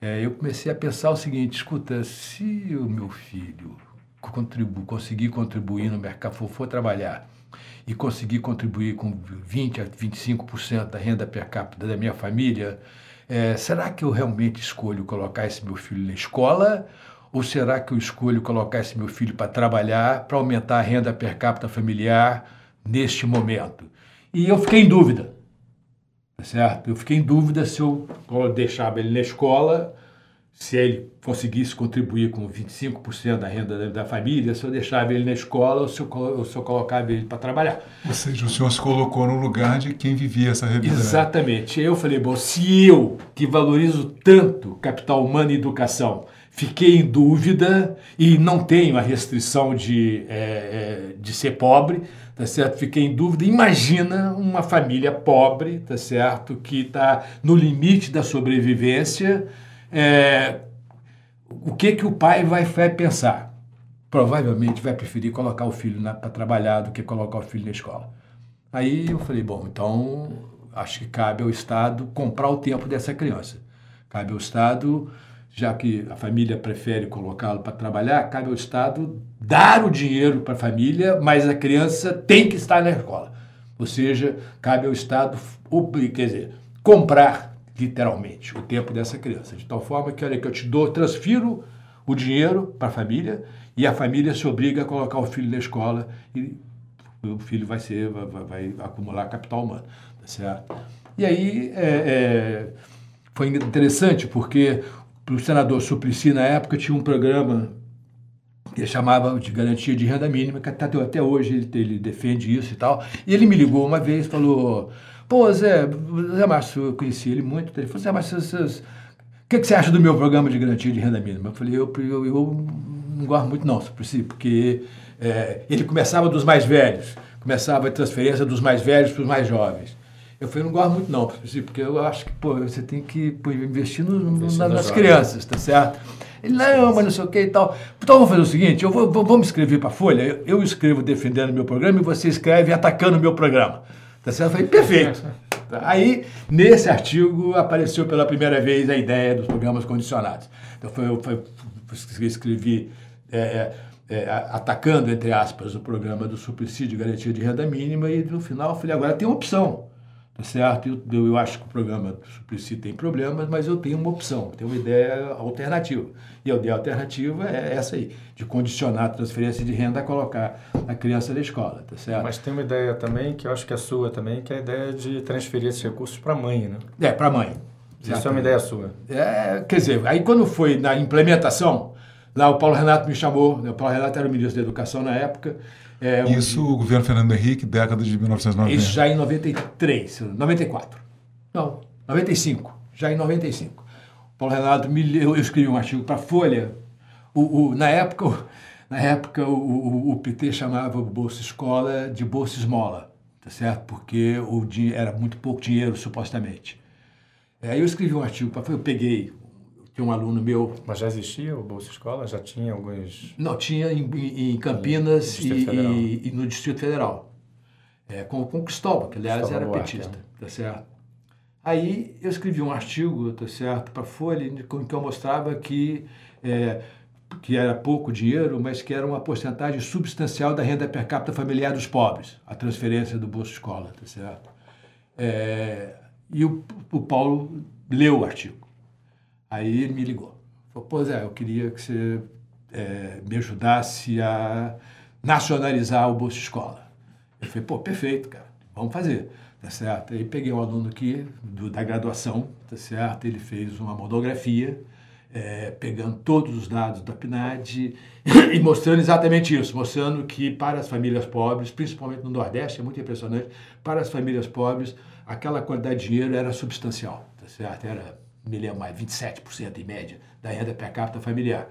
é, eu comecei a pensar o seguinte: escuta, se o meu filho contribu conseguir contribuir no mercado, for, for trabalhar e conseguir contribuir com 20 a 25% da renda per capita da minha família, é, será que eu realmente escolho colocar esse meu filho na escola? Ou será que eu escolho colocar esse meu filho para trabalhar, para aumentar a renda per capita familiar neste momento? E eu fiquei em dúvida, tá certo? Eu fiquei em dúvida se eu deixava ele na escola se ele conseguisse contribuir com 25% da renda da, família, se eu deixava ele na escola ou se eu, ou se eu colocava ele para trabalhar. Ou seja, o senhor se colocou no lugar de quem vivia essa realidade. Exatamente. Eu falei, bom, se eu, que valorizo tanto capital humano e educação, fiquei em dúvida e não tenho a restrição de, é, é, de ser pobre, tá certo? Fiquei em dúvida. Imagina uma família pobre, tá certo? Que está no limite da sobrevivência é, o que, que o pai vai, vai pensar? Provavelmente vai preferir colocar o filho para trabalhar do que colocar o filho na escola. Aí eu falei, bom, então acho que cabe ao Estado comprar o tempo dessa criança. Cabe ao Estado, já que a família prefere colocá-lo para trabalhar, cabe ao Estado dar o dinheiro para a família, mas a criança tem que estar na escola. Ou seja, cabe ao Estado, quer dizer, comprar literalmente, o tempo dessa criança. De tal forma que, olha, que eu te dou, transfiro o dinheiro para a família e a família se obriga a colocar o filho na escola e o filho vai ser, vai, vai acumular capital humano, tá certo? E aí é, é, foi interessante porque o senador Suplicy, na época, tinha um programa que chamava de garantia de renda mínima, que até, até hoje ele, ele defende isso e tal. E ele me ligou uma vez e falou Pô, Zé, Zé Márcio, eu conheci ele muito. Ele falou, Zé Márcio, o que, que você acha do meu programa de garantia de renda mínima? Eu falei, eu, eu, eu não gosto muito não, porque é, ele começava dos mais velhos, começava a transferência dos mais velhos para os mais jovens. Eu falei, não gosto muito não, porque eu acho que pô, você tem que pô, investir, no, investir nas, nas crianças, tá certo? Ele, não, mas não sei o que e tal. Então vamos fazer o seguinte, eu vou, vou, me escrever para a Folha, eu, eu escrevo defendendo o meu programa e você escreve atacando o meu programa. Tá certo? Eu falei, perfeito. Aí, nesse artigo, apareceu pela primeira vez a ideia dos programas condicionados. Então, foi, foi, escrevi é, é, é, atacando, entre aspas, o programa do subsídio garantia de renda mínima e, no final, eu falei, agora tem uma opção tá certo? Eu, eu acho que o programa do Suplicy tem problemas, mas eu tenho uma opção, tenho uma ideia alternativa. E a ideia alternativa é essa aí, de condicionar a transferência de renda a colocar a criança na escola, tá certo? Mas tem uma ideia também, que eu acho que é sua também, que é a ideia de transferir esses recursos para a mãe, né? É, para a mãe. Isso é uma ideia sua. É, quer dizer, aí quando foi na implementação, lá o Paulo Renato me chamou, né? o Paulo Renato era o ministro da Educação na época, é, Isso o governo Fernando Henrique, década de 1990. Isso já em 93, 94. Não, 95. Já em 95. Paulo Renato, me, eu, escrevi um artigo para a Folha. O, o, na época, na época o, o, o, PT chamava o Bolsa Escola de Bolsa Esmola, tá certo? Porque o, era muito pouco dinheiro, supostamente. Aí eu escrevi um artigo para eu peguei tinha um aluno meu. Mas já existia o Bolsa Escola? Já tinha alguns. Não, tinha em, em Campinas e, e, e, no Distrito Federal. É, com, com Cristóvão, que aliás Cristóvão era petista, é. tá certo? Aí eu escrevi um artigo, tá certo, para a Folha, em que eu mostrava que, é, que era pouco dinheiro, mas que era uma porcentagem substancial da renda per capita familiar dos pobres, a transferência do Bolsa Escola, tá certo? É, e o, o Paulo leu o artigo. Aí ele me ligou. Falou, pois é, eu queria que você é, me ajudasse a nacionalizar o Bolsa Escola. Eu falei, pô, perfeito, cara, vamos fazer, tá certo? Aí peguei um aluno aqui do, da graduação, tá certo? Ele fez uma monografia, é, pegando todos os dados da PNAD <coughs> e mostrando exatamente isso, mostrando que para as famílias pobres, principalmente no Nordeste, é muito impressionante, para as famílias pobres, aquela quantidade de dinheiro era substancial, tá certo? Era me lembro mais, 27% em média da renda per capita familiar.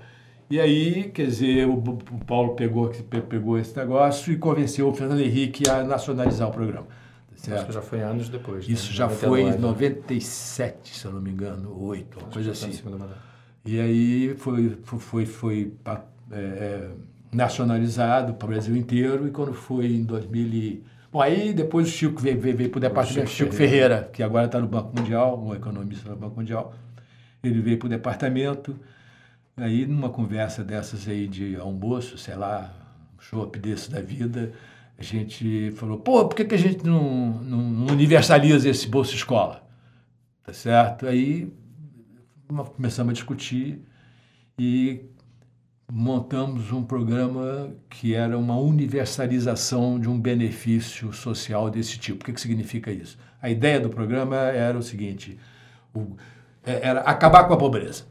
E aí, quer dizer, o, Paulo pegou, pegou esse negócio e convenceu o Fernando Henrique a nacionalizar o programa. Certo? Acho que já foi anos depois. Né? Isso né? já 99. foi em 97, se eu não me engano, 8, uma coisa assim. E aí foi, foi, foi é, é, nacionalizado para o Brasil inteiro, e quando foi em 2000. Bom, aí depois o Chico veio, veio, veio para o departamento, Chico, Chico Ferreira. Ferreira, que agora está no Banco Mundial, um economista do Banco Mundial. Ele veio para o departamento, aí numa conversa dessas aí de almoço, sei lá, um chopp desse da vida, a gente falou, pô, por que, que a gente não, não universaliza esse Bolsa Escola? Tá certo? Aí começamos a discutir e montamos um programa que era uma universalização de um benefício social desse tipo. O que, que significa isso? A ideia do programa era o seguinte: o, é, era acabar com a pobreza.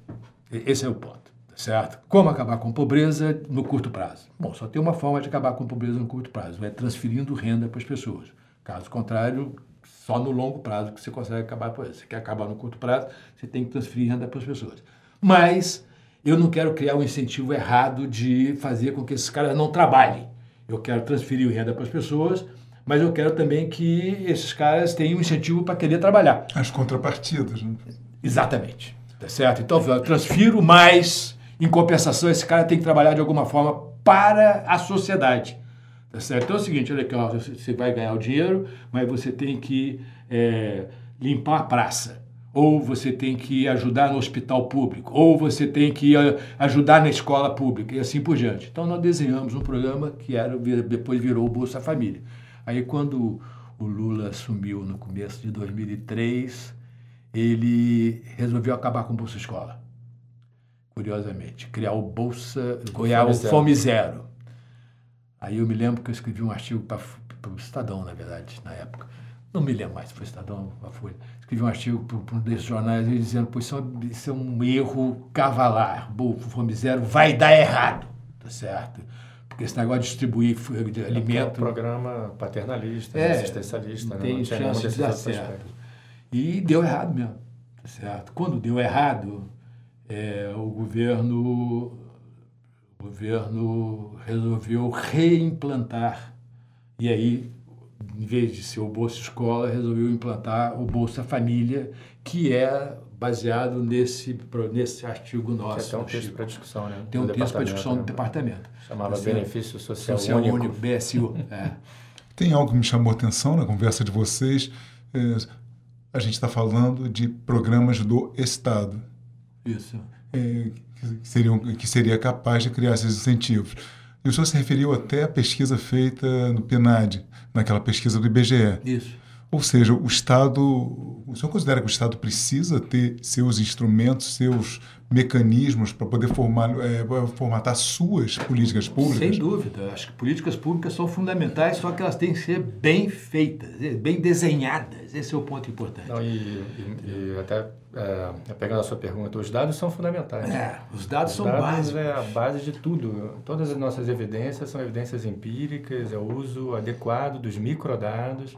Esse é o ponto, tá certo? Como acabar com a pobreza no curto prazo? Bom, só tem uma forma de acabar com a pobreza no curto prazo: é transferindo renda para as pessoas. Caso contrário, só no longo prazo que você consegue acabar com isso. Você quer acabar no curto prazo, você tem que transferir renda para as pessoas. Mas eu não quero criar um incentivo errado de fazer com que esses caras não trabalhem. Eu quero transferir renda para as pessoas, mas eu quero também que esses caras tenham um incentivo para querer trabalhar. As contrapartidas, né? Exatamente. Tá certo? Então, eu transfiro, mas em compensação, esse cara tem que trabalhar de alguma forma para a sociedade. Tá certo? Então é o seguinte, olha aqui, ó, você vai ganhar o dinheiro, mas você tem que é, limpar a praça ou você tem que ajudar no hospital público, ou você tem que eh, ajudar na escola pública, e assim por diante. Então, nós desenhamos um programa que era, depois virou o Bolsa Família. Aí, quando o Lula assumiu no começo de 2003, ele resolveu acabar com o Bolsa Escola. Curiosamente, criar o Bolsa, criar o Fome Zero. Aí eu me lembro que eu escrevi um artigo para o Estadão, na verdade, na época não me lembro mais foi Estadão ou Folha, escrevi um artigo para um desses jornais dizendo, pois isso, é, isso é um erro cavalar, o Fome Zero vai dar errado, tá certo? Porque esse negócio de distribuir de é alimento... É um programa paternalista, é, assistencialista, tem né? chance de dar certo. E deu errado mesmo, tá certo? Quando deu errado, é, o governo o governo resolveu reimplantar e aí em vez de ser o Bolsa Escola, resolveu implantar o Bolsa Família, que é baseado nesse, nesse artigo nosso. Tem um texto para discussão, né? Tem um texto para discussão do né? departamento. Chamava Esse Benefício Social, Social Único. Único. BSU. <laughs> é. Tem algo que me chamou a atenção na conversa de vocês. É, a gente está falando de programas do Estado. Isso. É, que, seriam, que seria capaz de criar esses incentivos. E o senhor se referiu até à pesquisa feita no PNAD, naquela pesquisa do IBGE. Isso. Ou seja, o Estado, o senhor considera que o Estado precisa ter seus instrumentos, seus mecanismos para poder formar, é, formatar suas políticas públicas? Sem dúvida. Acho que políticas públicas são fundamentais, só que elas têm que ser bem feitas, bem desenhadas. Esse é o ponto importante. Não, e, e, e até é, pegando a sua pergunta, os dados são fundamentais. É, os dados os são dados básicos. é a base de tudo. Todas as nossas evidências são evidências empíricas, é o uso adequado dos microdados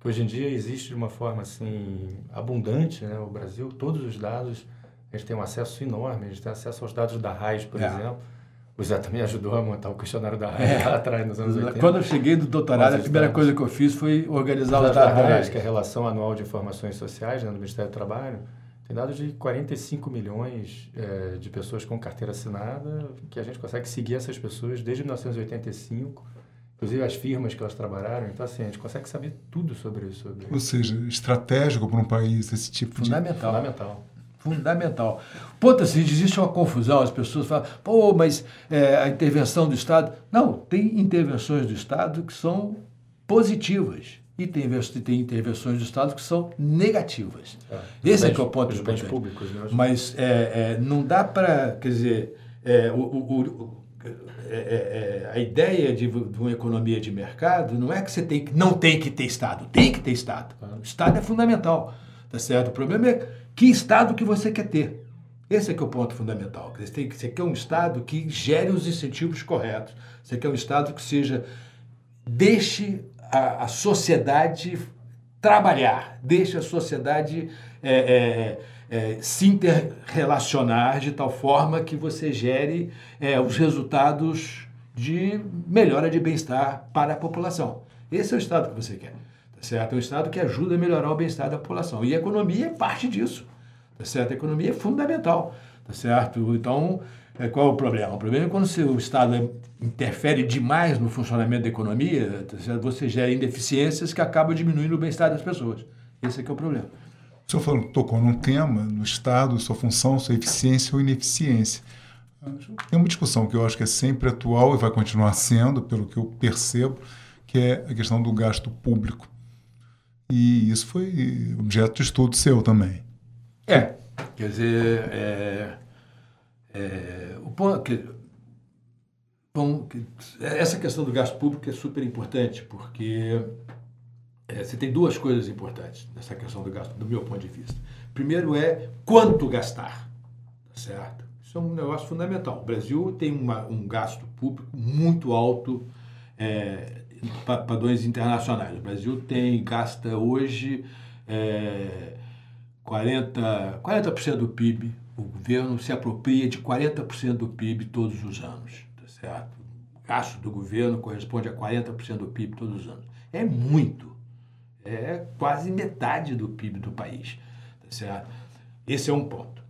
que hoje em dia existe de uma forma assim abundante, né? O Brasil, todos os dados, a gente tem um acesso enorme, a gente tem acesso aos dados da RAIS, por é. exemplo. O Zé também ajudou a montar o questionário da RAIS é. lá atrás, nos anos 80. Quando eu cheguei do doutorado, a primeira coisa que eu fiz foi organizar os dados da RAIS. Que é a Relação Anual de Informações Sociais né, do Ministério do Trabalho. Tem dados de 45 milhões é, de pessoas com carteira assinada, que a gente consegue seguir essas pessoas desde 1985 inclusive as firmas que elas trabalharam. Então, assim, a gente consegue saber tudo sobre isso. Sobre... Ou seja, estratégico para um país esse tipo Fundamental. de... Fundamental. Fundamental. Ponto assim, existe uma confusão, as pessoas falam, pô, mas é, a intervenção do Estado. Não, tem intervenções do Estado que são positivas e tem, tem intervenções do Estado que são negativas. É, Esse bens, é que é o ponto importante. Públicos, né? Mas é, é, não dá para, quer dizer, é, o, o, é, é, é, a ideia de, de, uma economia de mercado não é que você tem que, não tem que ter Estado, tem que ter Estado. O Estado é fundamental, tá certo? O problema é que Estado que você quer ter. Esse é que é o ponto fundamental. Você, tem, você quer um Estado que gere os incentivos corretos. Você quer um Estado que seja deixe a, a sociedade trabalhar, deixe a sociedade é, é, é, se interrelacionar de tal forma que você gere é, os resultados de melhora de bem-estar para a população. Esse é o Estado que você quer. Tá certo? É um Estado que ajuda a melhorar o bem-estar da população. E a economia é parte disso. Tá certo? A economia é fundamental. tá certo? Então, é, qual é o problema? O problema é quando o Estado interfere demais no funcionamento da economia, tá você gera ineficiências que acabam diminuindo o bem-estar das pessoas. Esse é é o problema. O senhor falou, tocou num tema no Estado, sua função, sua eficiência ou ineficiência. Tem uma discussão que eu acho que é sempre atual e vai continuar sendo, pelo que eu percebo, que é a questão do gasto público. E isso foi objeto de estudo seu também. É, quer dizer, é, é, o ponto que, bom, essa questão do gasto público é super importante, porque é, você tem duas coisas importantes nessa questão do gasto, do meu ponto de vista. Primeiro é quanto gastar, tá certo? Isso é um negócio fundamental. O Brasil tem uma, um gasto público muito alto é, padrões internacionais. O Brasil tem gasta hoje é, 40%, 40 do PIB. O governo se apropria de 40% do PIB todos os anos. Tá certo? O gasto do governo corresponde a 40% do PIB todos os anos. É muito. É quase metade do PIB do país. Tá certo? Esse é um ponto.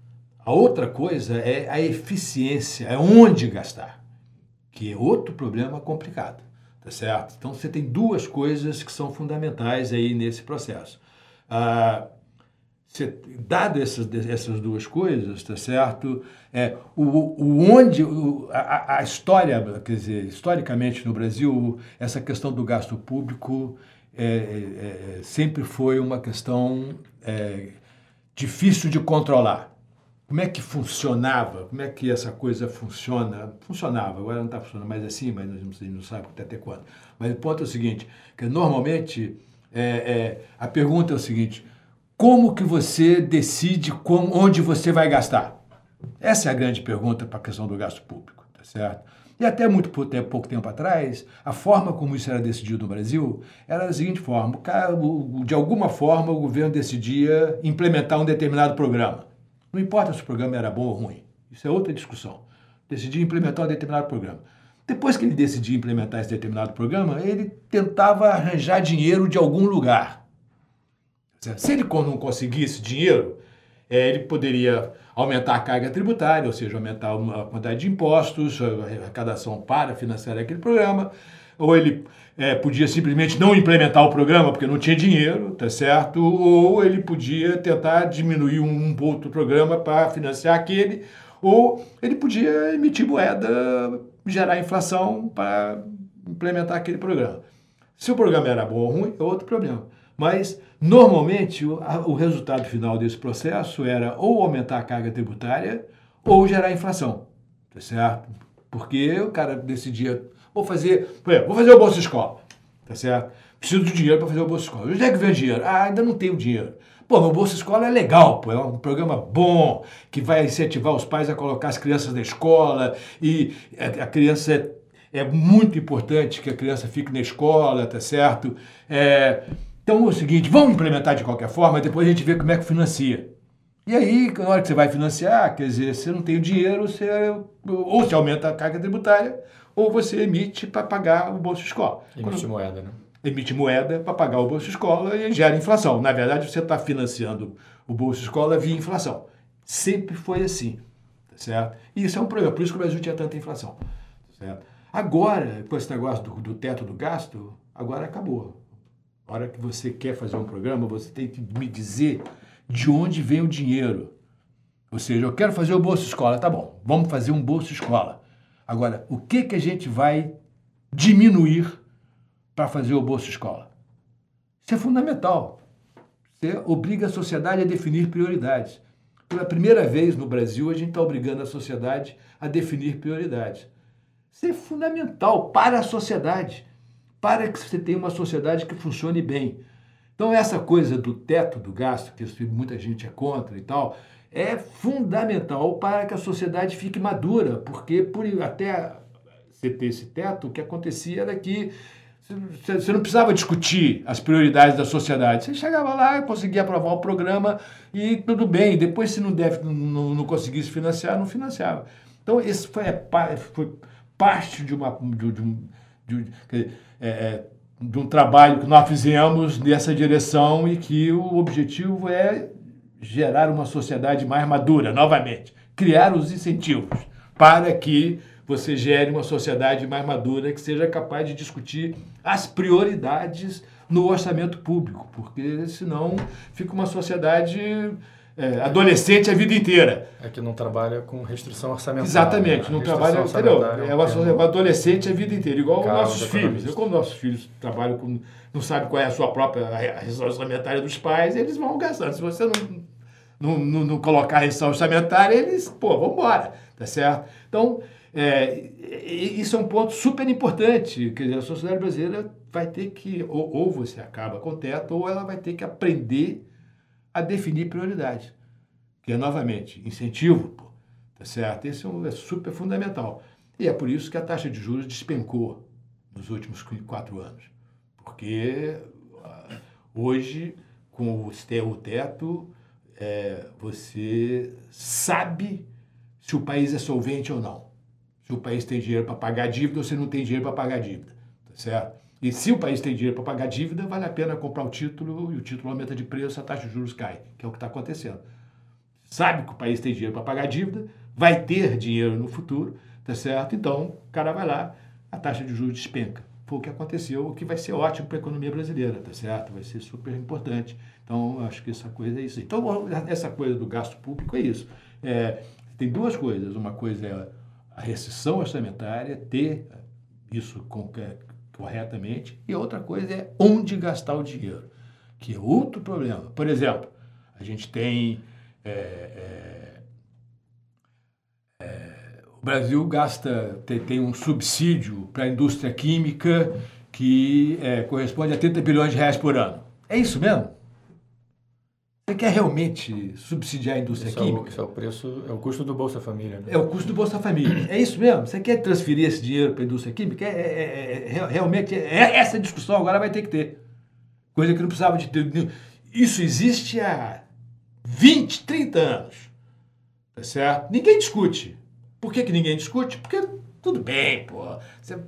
A outra coisa é a eficiência, é onde gastar, que é outro problema complicado, tá certo? Então você tem duas coisas que são fundamentais aí nesse processo. Ah, você, dado essas, essas duas coisas, tá certo? É, o, o onde o, a, a, história, quer dizer, historicamente no Brasil, essa questão do gasto público é, é, é sempre foi uma questão é, difícil de controlar. Como é que funcionava? Como é que essa coisa funciona? Funcionava, agora não está funcionando mais assim, mas nós não sabemos até quando. Mas o ponto é o seguinte, que normalmente é, é, a pergunta é o seguinte, como que você decide onde você vai gastar? Essa é a grande pergunta para a questão do gasto público, tá certo? E até muito pouco tempo atrás, a forma como isso era decidido no Brasil era da seguinte forma: de alguma forma o governo decidia implementar um determinado programa. Não importa se o programa era bom ou ruim. Isso é outra discussão. Decidiu implementar um determinado programa. Depois que ele decidiu implementar esse determinado programa, ele tentava arranjar dinheiro de algum lugar. Se ele não conseguisse dinheiro, é, ele poderia aumentar a carga tributária, ou seja, aumentar a quantidade de impostos, a arrecadação para financiar aquele programa, ou ele é, podia simplesmente não implementar o programa porque não tinha dinheiro, tá certo? Ou ele podia tentar diminuir um, um outro programa para financiar aquele, ou ele podia emitir moeda, gerar inflação para implementar aquele programa. Se o programa era bom ou ruim, é outro problema. Mas, normalmente, o, a, o resultado final desse processo era ou aumentar a carga tributária ou gerar inflação, tá certo? Porque o cara decidia Vou fazer, vou fazer o Bolsa Escola, tá certo? Preciso de dinheiro para fazer o Bolsa Escola. Onde é que vem dinheiro? Ah, ainda não tenho dinheiro. Pô, meu Bolsa Escola é legal, pô, é um programa bom, que vai incentivar os pais a colocar as crianças na escola e a criança é, é muito importante que a criança fique na escola, tá certo? É, então é o seguinte, vamos implementar de qualquer forma, depois a gente vê como é que financia. E aí, na hora que você vai financiar, quer dizer, você não tem o dinheiro, você, ou você aumenta a carga tributária, ou você emite para pagar o Bolsa Escola. Emite Quando, moeda, né? Emite moeda para pagar o Bolsa Escola e gera inflação. Na verdade, você está financiando o Bolsa Escola via inflação. Sempre foi assim, tá certo? E isso é um problema, por isso que o Brasil tinha tanta inflação, tá certo? Agora, com esse negócio do, do teto do gasto, agora acabou. A hora que você quer fazer um programa, você tem que me dizer de onde vem o dinheiro. Ou seja, eu quero fazer o Bolsa Escola, tá bom, vamos fazer um Bolsa Escola. Agora, o que, que a gente vai diminuir para fazer o Bolsa Escola? Isso é fundamental. Você obriga a sociedade a definir prioridades. Pela primeira vez no Brasil, a gente está obrigando a sociedade a definir prioridades. Isso é fundamental para a sociedade, para que você tenha uma sociedade que funcione bem. Então, essa coisa do teto do gasto, que muita gente é contra e tal, é fundamental para que a sociedade fique madura, porque por até você ter esse teto, o que acontecia era que você não precisava discutir as prioridades da sociedade. Você chegava lá, conseguia aprovar o programa e tudo bem. Depois, se não, deve, não, não conseguisse financiar, não financiava. Então, esse foi, foi parte de, uma, de, de de, é, é, de um trabalho que nós fizemos nessa direção e que o objetivo é gerar uma sociedade mais madura, novamente. criar os incentivos para que você gere uma sociedade mais madura que seja capaz de discutir as prioridades no orçamento público, porque senão fica uma sociedade é, adolescente a vida inteira. É que não trabalha com restrição orçamentária. Exatamente, não trabalha, entendeu? É uma, é uma adolescente a vida inteira, igual os nossos filhos. Eu, como nossos filhos trabalham com, não sabem qual é a sua própria restrição orçamentária dos pais, eles vão gastando. Se você não, não, não, não colocar a restrição orçamentária, eles, pô, vão embora, tá certo? Então, é, isso é um ponto super importante. Quer dizer, a sociedade brasileira vai ter que, ou, ou você acaba com o teto, ou ela vai ter que aprender a definir prioridades. Que é, novamente, incentivo, pô, tá certo? Esse é, um, é super fundamental. E é por isso que a taxa de juros despencou nos últimos quatro anos. Porque ah, hoje, com o teto, é, você sabe se o país é solvente ou não. Se o país tem dinheiro para pagar dívida ou se não tem dinheiro para pagar dívida. Tá certo? E se o país tem dinheiro para pagar dívida, vale a pena comprar o título e o título aumenta de preço, a taxa de juros cai, que é o que está acontecendo. Sabe que o país tem dinheiro para pagar dívida, vai ter dinheiro no futuro, tá certo? Então, o cara vai lá, a taxa de juros despenca. Foi o que aconteceu, o que vai ser ótimo para a economia brasileira, tá certo? Vai ser super importante. Então, acho que essa coisa é isso. Então, essa coisa do gasto público é isso. É, tem duas coisas. Uma coisa é a restrição orçamentária, ter isso com, corretamente, e outra coisa é onde gastar o dinheiro, que é outro problema. Por exemplo, a gente tem. É, é, é, o Brasil gasta, tem, tem um subsídio para a indústria química que é, corresponde a 30 bilhões de reais por ano. É isso mesmo? Você quer realmente subsidiar a indústria isso química? É o, isso é o preço, é o custo do Bolsa Família. Né? É o custo do Bolsa Família. É isso mesmo? Você quer transferir esse dinheiro para a indústria química? É, é, é, é realmente, é, essa discussão agora vai ter que ter. Coisa que não precisava de ter. Isso existe há 20, 30 anos. Tá certo? Ninguém discute. Por que, que ninguém discute? Porque tudo bem, pô. Você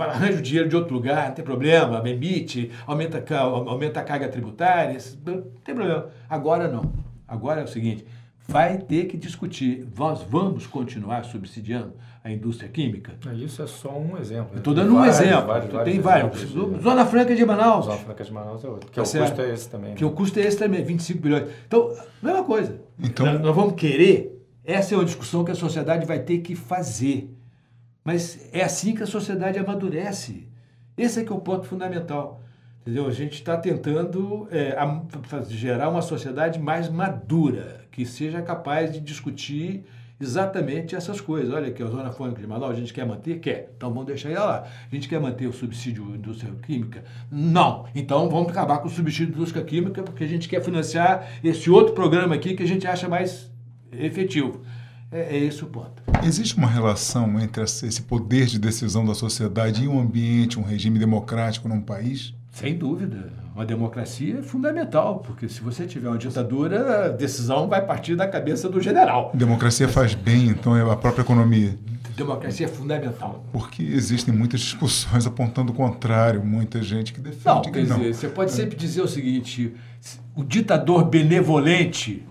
arranja o dinheiro de outro lugar, não tem problema, emite, aumenta, aumenta a carga tributária, não tem problema. Agora não. Agora é o seguinte, vai ter que discutir. Nós vamos continuar subsidiando a indústria química? É, isso é só um exemplo. Estou dando um exemplo. Vários, vários tem vários. Zona Franca de Manaus. Zona Franca de Manaus é outro. Que tá o custo é esse também. Que né? o custo é esse também, 25 bilhões. Então, mesma coisa. Então, nós vamos querer. Essa é uma discussão que a sociedade vai ter que fazer. Mas é assim que a sociedade amadurece. Esse é que é o ponto fundamental. Entendeu? A gente está tentando é, gerar uma sociedade mais madura, que seja capaz de discutir exatamente essas coisas. Olha aqui, a Zona Franca de Manaus, a gente quer manter? Quer. Então vamos deixar ela lá. A gente quer manter o subsídio indústria química? Não. Então vamos acabar com o subsídio indústria química, porque a gente quer financiar esse outro programa aqui que a gente acha mais efetivo. É, é esse o ponto. Existe uma relação entre esse poder de decisão da sociedade e um ambiente, um regime democrático num país? Sem dúvida. Uma democracia é fundamental, porque se você tiver uma ditadura, a decisão vai partir da cabeça do general. Democracia faz bem, então, é a própria economia. Democracia é fundamental. Porque existem muitas discussões apontando o contrário, muita gente que defende não, que quer não. Dizer, você pode sempre dizer o seguinte: o ditador benevolente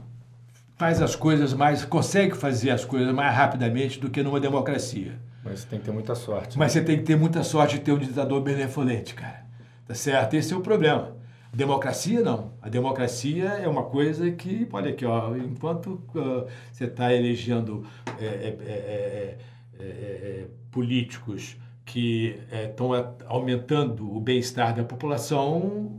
faz as coisas mais, consegue fazer as coisas mais rapidamente do que numa democracia. Mas você tem que ter muita sorte. Mas né? você tem que ter muita sorte de ter um ditador benevolente, cara. Tá certo? Esse é o problema. A democracia não. A democracia é uma coisa que, olha aqui, ó, enquanto uh, você está elegendo é, é, é, políticos que estão aumentando o bem-estar da população,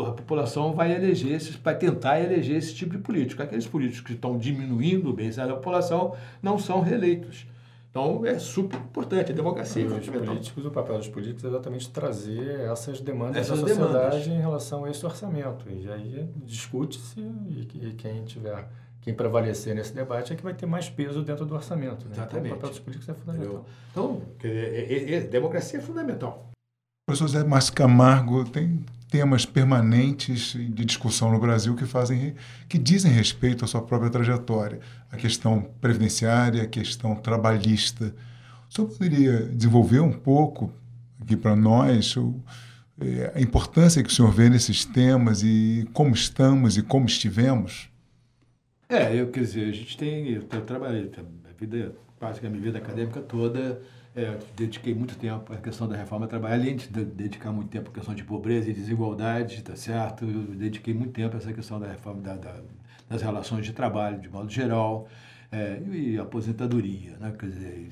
a população vai eleger, vai tentar eleger esse tipo de político. Aqueles políticos que estão diminuindo o bem-estar da população não são reeleitos. Então é super importante a democracia. Os políticos, o papel dos políticos é exatamente trazer essas demandas essas da sociedade demandas. em relação a esse orçamento. E aí discute-se e quem tiver quem prevalecer nesse debate é que vai ter mais peso dentro do orçamento. Né? Exatamente. Então, o papel dos políticos é fundamental. Então, é, é, é, democracia é fundamental. O professor Zé Márcio Camargo tem temas permanentes de discussão no Brasil que fazem que dizem respeito à sua própria trajetória, a questão previdenciária, a questão trabalhista. O senhor poderia desenvolver um pouco aqui para nós o, é, a importância que o senhor vê nesses temas e como estamos e como estivemos? É, eu, quer dizer, a gente tem, eu, trabalhei a vida, que a minha vida acadêmica toda, é, dediquei muito tempo à questão da reforma trabalhista, além de dedicar muito tempo à questão de pobreza e desigualdade, tá certo? Eu dediquei muito tempo a essa questão da reforma da, da, das relações de trabalho, de modo geral, é, e aposentadoria, né? Quer dizer,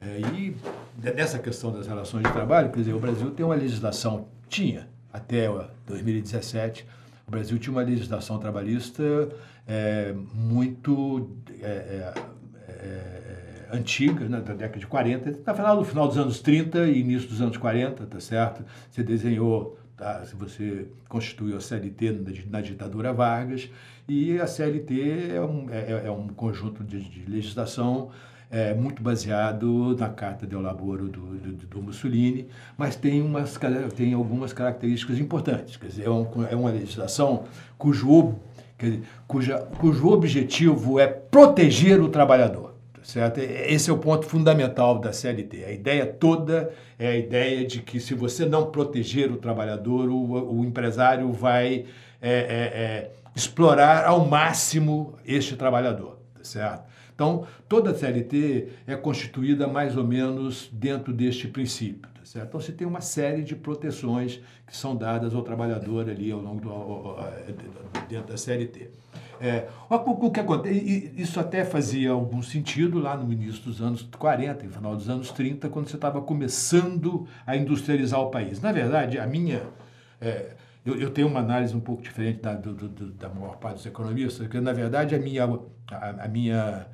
é, e dessa questão das relações de trabalho, quer dizer, o Brasil tem uma legislação, tinha até 2017, o Brasil tinha uma legislação trabalhista é, muito é, é, antiga, né, da década de 40, na final, no final dos anos 30 e início dos anos 40, tá certo? Você desenhou, tá, você constituiu a CLT na, na ditadura Vargas, e a CLT é um, é, é um conjunto de, de legislação é, muito baseado na Carta del Laboro do, do, do, Mussolini, mas tem, umas, tem algumas características importantes. Quer dizer, é, um, é uma legislação cujo, dizer, cuja, cujo objetivo é proteger o trabalhador. Certo? Esse é o ponto fundamental da CLT. A ideia toda é a ideia de que se você não proteger o trabalhador, o, o empresário vai é, é, é explorar ao máximo este trabalhador. Certo? Então, toda a CLT é constituída mais ou menos dentro deste princípio. Certo? Então, você tem uma série de proteções que são dadas ao trabalhador ali ao longo do, dentro da CLT. É, o, que acontece, isso até fazia algum sentido lá no início dos anos 40, no final dos anos 30, quando você estava começando a industrializar o país. Na verdade, a minha. É, eu, eu, tenho uma análise um pouco diferente da, do, do, da maior parte dos economistas, porque, na verdade, a minha, a, a minha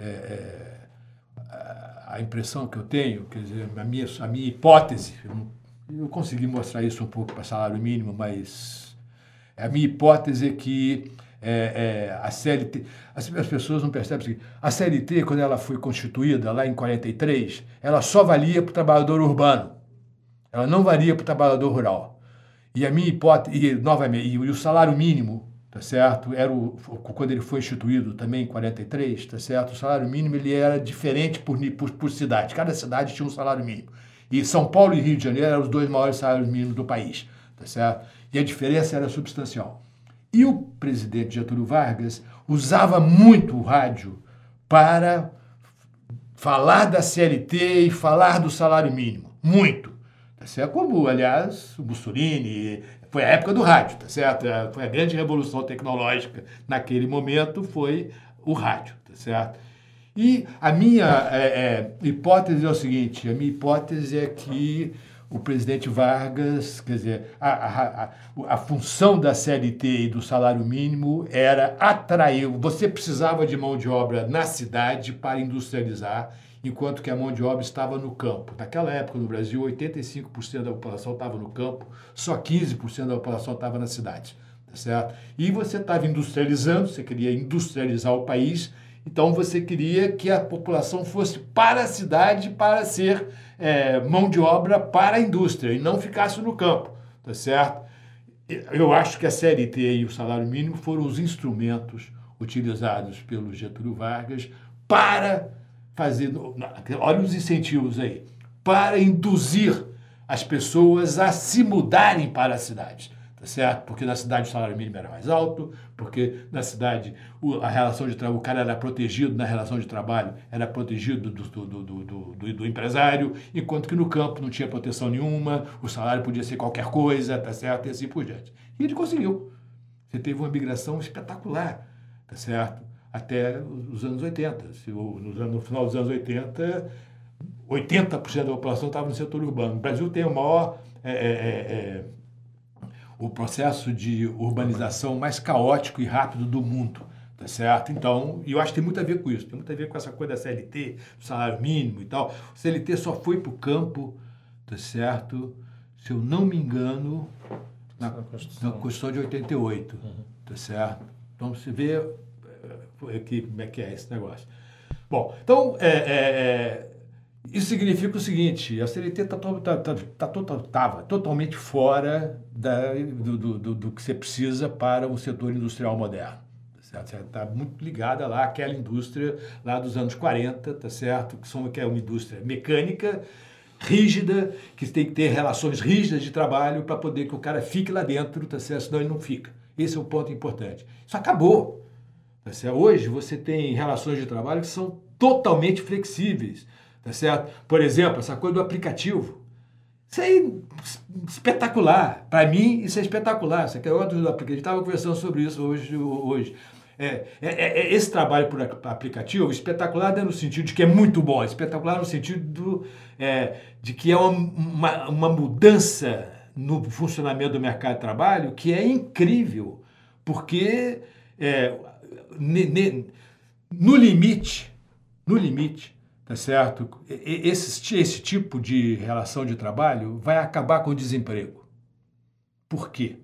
é, é, a impressão que eu tenho, quer dizer, a minha, a minha hipótese, eu, eu consegui mostrar isso um pouco para salário mínimo, mas a minha hipótese é que é, é, a CLT, as, as, pessoas não percebem o seguinte, a CLT, quando ela foi constituída lá em 43, ela só valia para o trabalhador urbano, ela não valia para o trabalhador rural. E a minha hipótese, e, novamente, e, e o salário mínimo tá certo? Era o, quando ele foi instituído também em 43, tá certo? O salário mínimo ele era diferente por, por, por cidade. Cada cidade tinha um salário mínimo. E São Paulo e Rio de Janeiro eram os dois maiores salários mínimos do país, tá certo? E a diferença era substancial. E o presidente Getúlio Vargas usava muito o rádio para falar da CLT e falar do salário mínimo. Muito. Tá certo? Como, aliás, o Mussolini, foi a época do rádio, tá certo? É, foi a grande revolução tecnológica naquele momento, foi o rádio, tá certo? E a minha é, é, hipótese é o seguinte: a minha hipótese é que o presidente Vargas, quer dizer, a, a, a, a função da CLT e do salário mínimo era atrair. Você precisava de mão de obra na cidade para industrializar enquanto que a mão de obra estava no campo. Naquela época, no Brasil, 85% da população estava no campo, só 15% da população estava na cidade. Tá certo? E você estava industrializando, você queria industrializar o país, então você queria que a população fosse para a cidade para ser é, mão de obra para a indústria e não ficasse no campo, tá certo? Eu acho que a CLT e o salário mínimo foram os instrumentos utilizados pelo Getúlio Vargas para fazendo, olha os incentivos aí, para induzir as pessoas a se mudarem para a cidade, tá certo? Porque na cidade o salário mínimo era mais alto, porque na cidade a relação de trabalho, o cara era protegido na relação de trabalho, era protegido do, do, do, do, do empresário, enquanto que no campo não tinha proteção nenhuma, o salário podia ser qualquer coisa, tá certo? E assim por diante. E ele conseguiu. Você teve uma migração espetacular, tá certo? Até os anos 80. Se, no final dos anos 80, 80% da população estava no setor urbano. O Brasil tem o maior. É, é, é, é, o processo de urbanização mais caótico e rápido do mundo. Tá certo? Então, e eu acho que tem muito a ver com isso, tem muito a ver com essa coisa da CLT, salário mínimo e tal. O CLT só foi para o campo, tá certo? Se eu não me engano, na, na Constituição de 88, uhum. tá certo? Então, você vê que, como é que é esse negócio. Bom, então, é, é, é, isso significa o seguinte, a CLT está tá, tá, tá, tá, totalmente fora da, do, do, do, que você precisa para o setor industrial moderno. Tá Está muito ligada lá àquela indústria lá dos anos 40, tá certo? Que, são, que é uma indústria mecânica, rígida, que tem que ter relações rígidas de trabalho para poder que o cara fique lá dentro, tá certo? Senão ele não fica. Esse é o ponto importante. Isso acabou. Tá Tá Hoje você tem relações de trabalho que são totalmente flexíveis. Tá certo? Por exemplo, essa coisa do aplicativo. Isso aí é espetacular. Para mim, isso é espetacular. Isso aqui é outro do aplicativo. Estava conversando sobre isso hoje. hoje. É, é, é, é, esse trabalho por aplicativo, espetacular no sentido de que é muito bom, espetacular no sentido do, é, de que é uma, uma, uma, mudança no funcionamento do mercado de trabalho que é incrível, porque é, no limite, no limite, tá certo? Esse, esse tipo de relação de trabalho vai acabar com o desemprego. Por quê?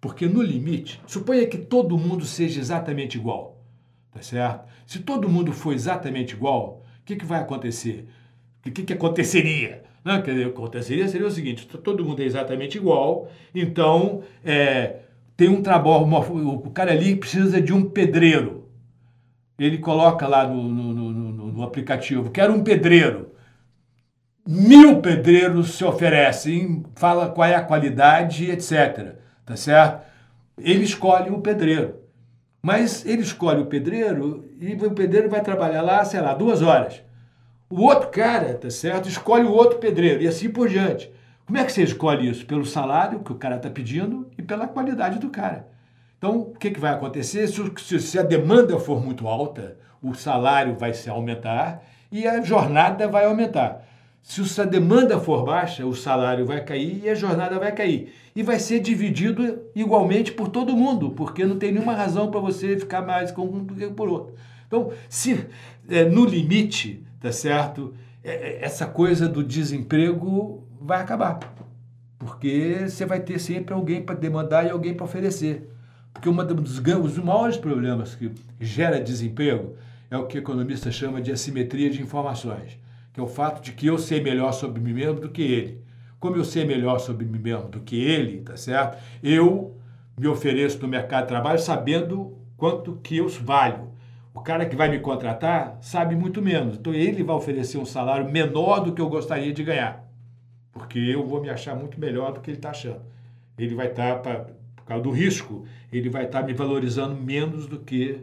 Porque no limite, suponha que todo mundo seja exatamente igual, tá certo? Se todo mundo for exatamente igual, o que, que vai acontecer? O que, que aconteceria? Não, quer dizer, aconteceria seria o seguinte: todo mundo é exatamente igual, então é, tem um trabalho, o cara ali precisa de um pedreiro. Ele coloca lá no, no, no, no aplicativo, quero um pedreiro. Mil pedreiros se oferecem, fala qual é a qualidade, etc tá certo? Ele escolhe o pedreiro. Mas ele escolhe o pedreiro e o pedreiro vai trabalhar lá, sei lá, duas horas. O outro cara, tá certo? Escolhe o outro pedreiro e assim por diante. Como é que você escolhe isso? Pelo salário que o cara está pedindo e pela qualidade do cara. Então, o que, que vai acontecer? Se, se a demanda for muito alta, o salário vai se aumentar e a jornada vai aumentar. Se a demanda for baixa, o salário vai cair e a jornada vai cair. E vai ser dividido igualmente por todo mundo, porque não tem nenhuma razão para você ficar mais com um do que por outro. Então, se é, no limite, tá certo? É, é, essa coisa do desemprego vai acabar. Porque você vai ter sempre alguém para demandar e alguém para oferecer. Porque um dos, dos maiores problemas que gera desemprego é o que o economista chama de assimetria de informações que é o fato de que eu sei melhor sobre mim mesmo do que ele. Como eu sei melhor sobre mim mesmo do que ele, tá certo? Eu me ofereço no mercado de trabalho sabendo quanto que eu valho. O cara que vai me contratar sabe muito menos. Então ele vai oferecer um salário menor do que eu gostaria de ganhar. Porque eu vou me achar muito melhor do que ele está achando. Ele vai estar, tá, por causa do risco, ele vai estar tá me valorizando menos do que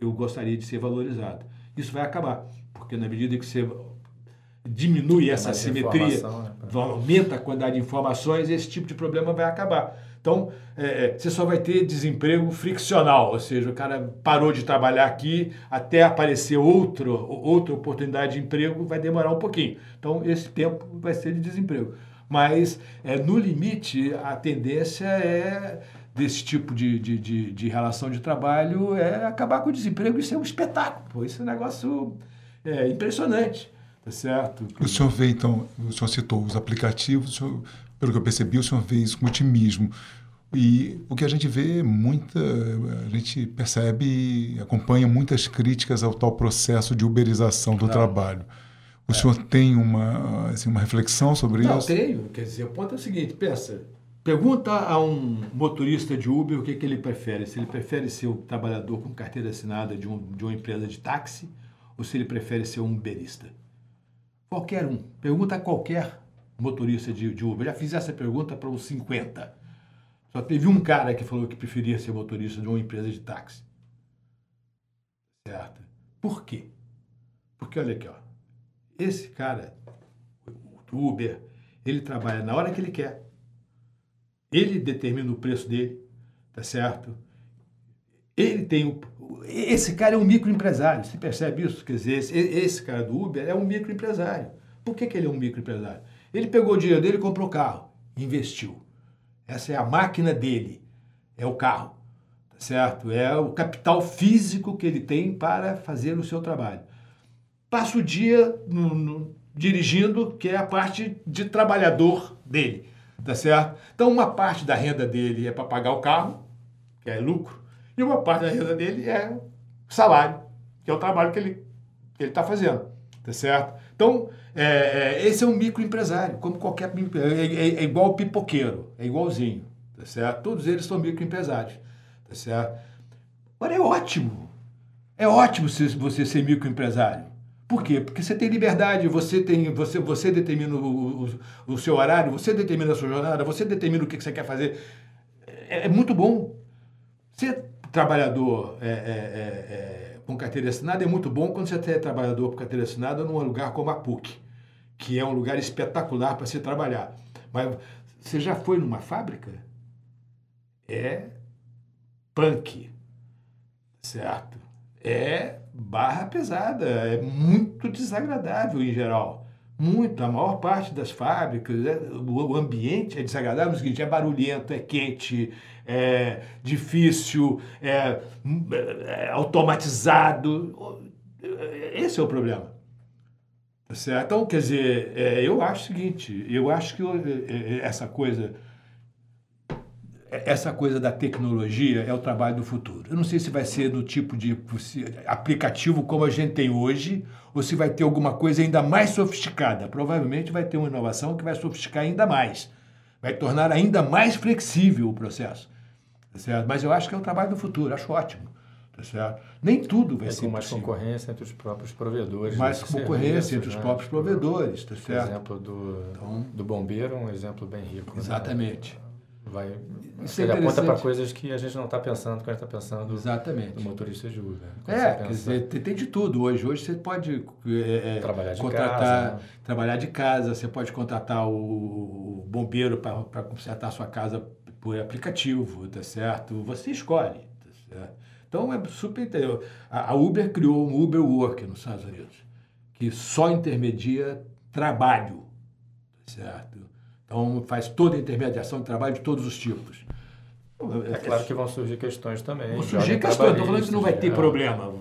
eu gostaria de ser valorizado. Isso vai acabar. Porque na medida que você diminui essa simetria, né? aumenta a quantidade de informações, esse tipo de problema vai acabar. Então, é, é, você só vai ter desemprego friccional, ou seja, o cara parou de trabalhar aqui até aparecer outro, outra oportunidade de emprego, vai demorar um pouquinho. Então, esse tempo vai ser de desemprego. Mas, é, no limite, a tendência é desse tipo de, de, de, de relação de trabalho é acabar com o desemprego. Isso é um espetáculo, isso é um negócio é, impressionante. Tá certo? O senhor vê, então, o senhor citou os aplicativos, senhor, pelo que eu percebi, o senhor vê isso com otimismo. E o que a gente vê, muita, a gente percebe, acompanha muitas críticas ao tal processo de uberização do trabalho. O é. senhor tem uma, assim, uma reflexão sobre Não, isso? Não, tenho. Quer dizer, o ponto é o seguinte, pensa, pergunta a um motorista de Uber o que, que ele prefere. Se ele prefere ser o trabalhador com carteira assinada de, um, de uma empresa de táxi ou se ele prefere ser um uberista. Qualquer um. Pergunta a qualquer motorista de, de Uber. Já fiz essa pergunta para uns 50. Só teve um cara que falou que preferia ser motorista de uma empresa de táxi. Certo? Por quê? Porque olha aqui, ó. Esse cara, o Uber, ele trabalha na hora que ele quer. Ele determina o preço dele, tá certo? Ele tem o, esse cara é um microempresário, você percebe isso? Quer dizer, esse, esse cara do Uber é um microempresário. Por que, que ele é um microempresário? Ele pegou o dinheiro dele comprou carro, investiu. Essa é a máquina dele, é o carro, tá certo? É o capital físico que ele tem para fazer o seu trabalho. Passa o dia no, no, dirigindo, que é a parte de trabalhador dele, tá certo? Então, uma parte da renda dele é para pagar o carro, que é lucro, e uma parte da renda dele é salário, que é o trabalho que ele está fazendo. Tá certo? Então, é, é, esse é um microempresário, como qualquer. É, é, é, igual o pipoqueiro, é igualzinho. Tá certo? Todos eles são microempresários. Tá certo? Agora é ótimo. É ótimo você ser microempresário. Por quê? Porque você tem liberdade, você tem, você, você determina o, o, o seu horário, você determina a sua jornada, você determina o que você quer fazer. É, é muito bom. Você trabalhador é, é, é, é, com carteira assinada é muito bom quando você é trabalhador com carteira assinada num lugar como a PUC, que é um lugar espetacular para se trabalhar. Mas você já foi numa fábrica? É punk, certo? É barra pesada, é muito desagradável em geral. Muito, a maior parte das fábricas, é, o ambiente é desagradável, é barulhento, é quente, é difícil, é, é automatizado. Esse é o problema. Tá certo? Então, quer dizer, é, eu acho o seguinte, eu acho que é, é, essa coisa essa coisa da tecnologia é o trabalho do futuro. Eu não sei se vai ser do tipo de aplicativo como a gente tem hoje, ou se vai ter alguma coisa ainda mais sofisticada. Provavelmente vai ter uma inovação que vai sofisticar ainda mais, vai tornar ainda mais flexível o processo. Tá certo? Mas eu acho que é o trabalho do futuro, acho ótimo. Tá certo? Nem tudo vai é ser mais possível. concorrência entre os próprios provedores. Mais concorrência entre os né? próprios provedores, tá certo? O exemplo do, então, do bombeiro é um exemplo bem rico. Né? Exatamente. Né? vai Isso é aponta para coisas que a gente não está pensando quando a gente está pensando Exatamente. no motorista de Uber. é, pensa... quer dizer, tem de tudo hoje. Hoje você pode é, é trabalhar de contratar, casa, né? trabalhar de casa, você pode contratar o, bombeiro para consertar a sua casa por aplicativo, tá certo? Você escolhe, tá certo? Então é super entendeu? A Uber criou um Uber Work nos Estados Unidos, que só intermedia trabalho, tá certo? Então, faz toda a intermediação de trabalho de todos os tipos. É claro que vão surgir questões também. Vão surgir questões, estou falando que não vai ter é. problema.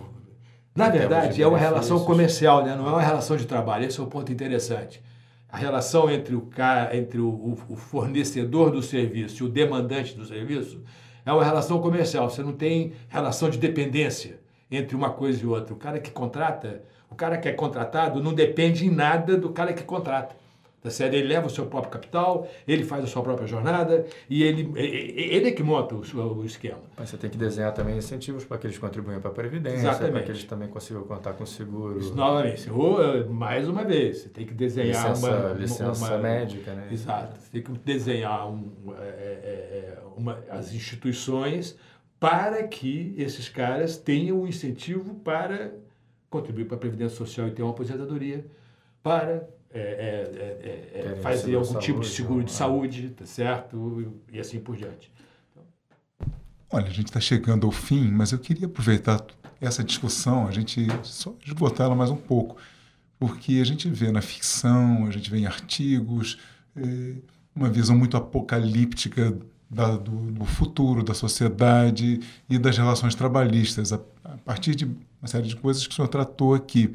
Na verdade, é uma relação comercial, né? não é uma relação de trabalho. Esse é o um ponto interessante. A relação entre o, entre o fornecedor do serviço e o demandante do serviço é uma relação comercial. Você não tem relação de dependência entre uma coisa e outra. O cara que contrata, o cara que é contratado não depende em nada do cara que contrata. Tá certo? Ele leva o seu próprio capital, ele faz a sua própria jornada e ele, ele é que monta o, o esquema. Mas você tem que desenhar também incentivos para que eles contribuam para a Previdência, para que eles também consigam contar com seguro. Isso, novamente, mais uma vez, você tem que desenhar licença, uma, licença uma, médica. Né? Exato, você tem que desenhar um, é, é, é, uma, as instituições para que esses caras tenham o um incentivo para contribuir para a Previdência Social e ter uma aposentadoria, para é, é, é, é fazer algum saúde, tipo de seguro de saúde, tá certo? E assim por diante. Olha, a gente está chegando ao fim, mas eu queria aproveitar essa discussão, a gente só esgotar ela mais um pouco, porque a gente vê na ficção, a gente vê em artigos, uma visão muito apocalíptica da, do, do, futuro da sociedade e das relações trabalhistas, a, a partir de uma série de coisas que o senhor tratou aqui.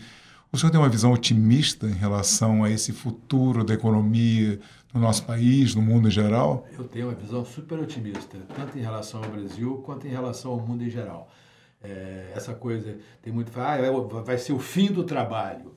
O senhor tem uma visão otimista em relação a esse futuro da economia no nosso país, no mundo em geral? Eu tenho uma visão super otimista, tanto em relação ao Brasil quanto em relação ao mundo em geral. É, essa coisa, tem muito ah, é vai ser o fim do trabalho.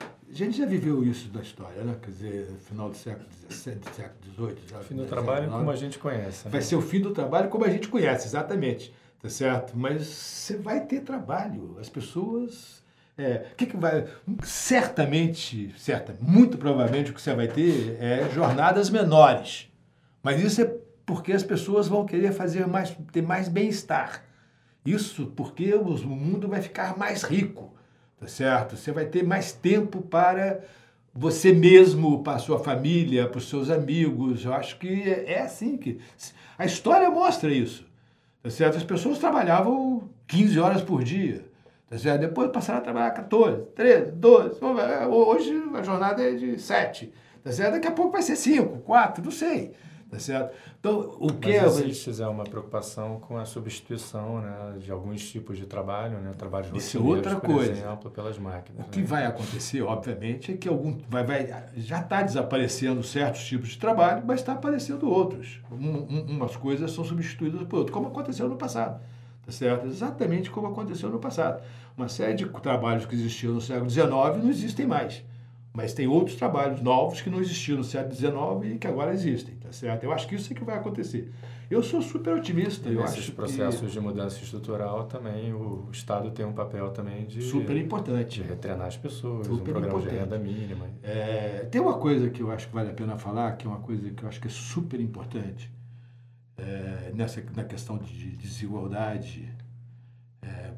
A gente já viveu isso na história, né? Quer dizer, final do século XVII, século XVIII. Fim do trabalho como a gente conhece. Né? Vai ser o fim do trabalho como a gente conhece, exatamente. Tá certo? Mas você vai ter trabalho. As pessoas é, que, que vai. Certamente, certa, muito provavelmente o que você vai ter é jornadas menores. Mas isso é porque as pessoas vão querer fazer mais, ter mais bem-estar. Isso porque o mundo vai ficar mais rico, tá certo? Você vai ter mais tempo para você mesmo, para a sua família, para os seus amigos. Eu acho que é assim que. A história mostra isso. Tá certo? As pessoas trabalhavam 15 horas por dia. Tá certo? Depois passaram a trabalhar 14, 13, 12. Hoje a jornada é de 7. Tá certo? Daqui a pouco vai ser 5, 4, não sei. Tá certo? Então, o que Mas existe é uma preocupação com a substituição né, de alguns tipos de trabalho, né, trabalhos Isso é outra por coisa. exemplo, pelas máquinas. O que né? vai acontecer, obviamente, é que algum vai, vai já está desaparecendo certos tipos de trabalho, mas está aparecendo outros. Um, um, umas coisas são substituídas por outras, como aconteceu no passado certo? Exatamente como aconteceu no passado. Uma série de trabalhos que existiam no século XIX não existem mais. Mas tem outros trabalhos novos que não existiam no século XIX e que agora existem, tá certo? Eu acho que isso é que vai acontecer. Eu sou super otimista. E eu nesses acho processos que... de mudança estrutural também o Estado tem um papel também de super importante, de retrenar as pessoas, super um programa importante. de renda mínima. É, tem uma coisa que eu acho que vale a pena falar, que é uma coisa que eu acho que é super importante. É, nessa, na questão de desigualdade, é,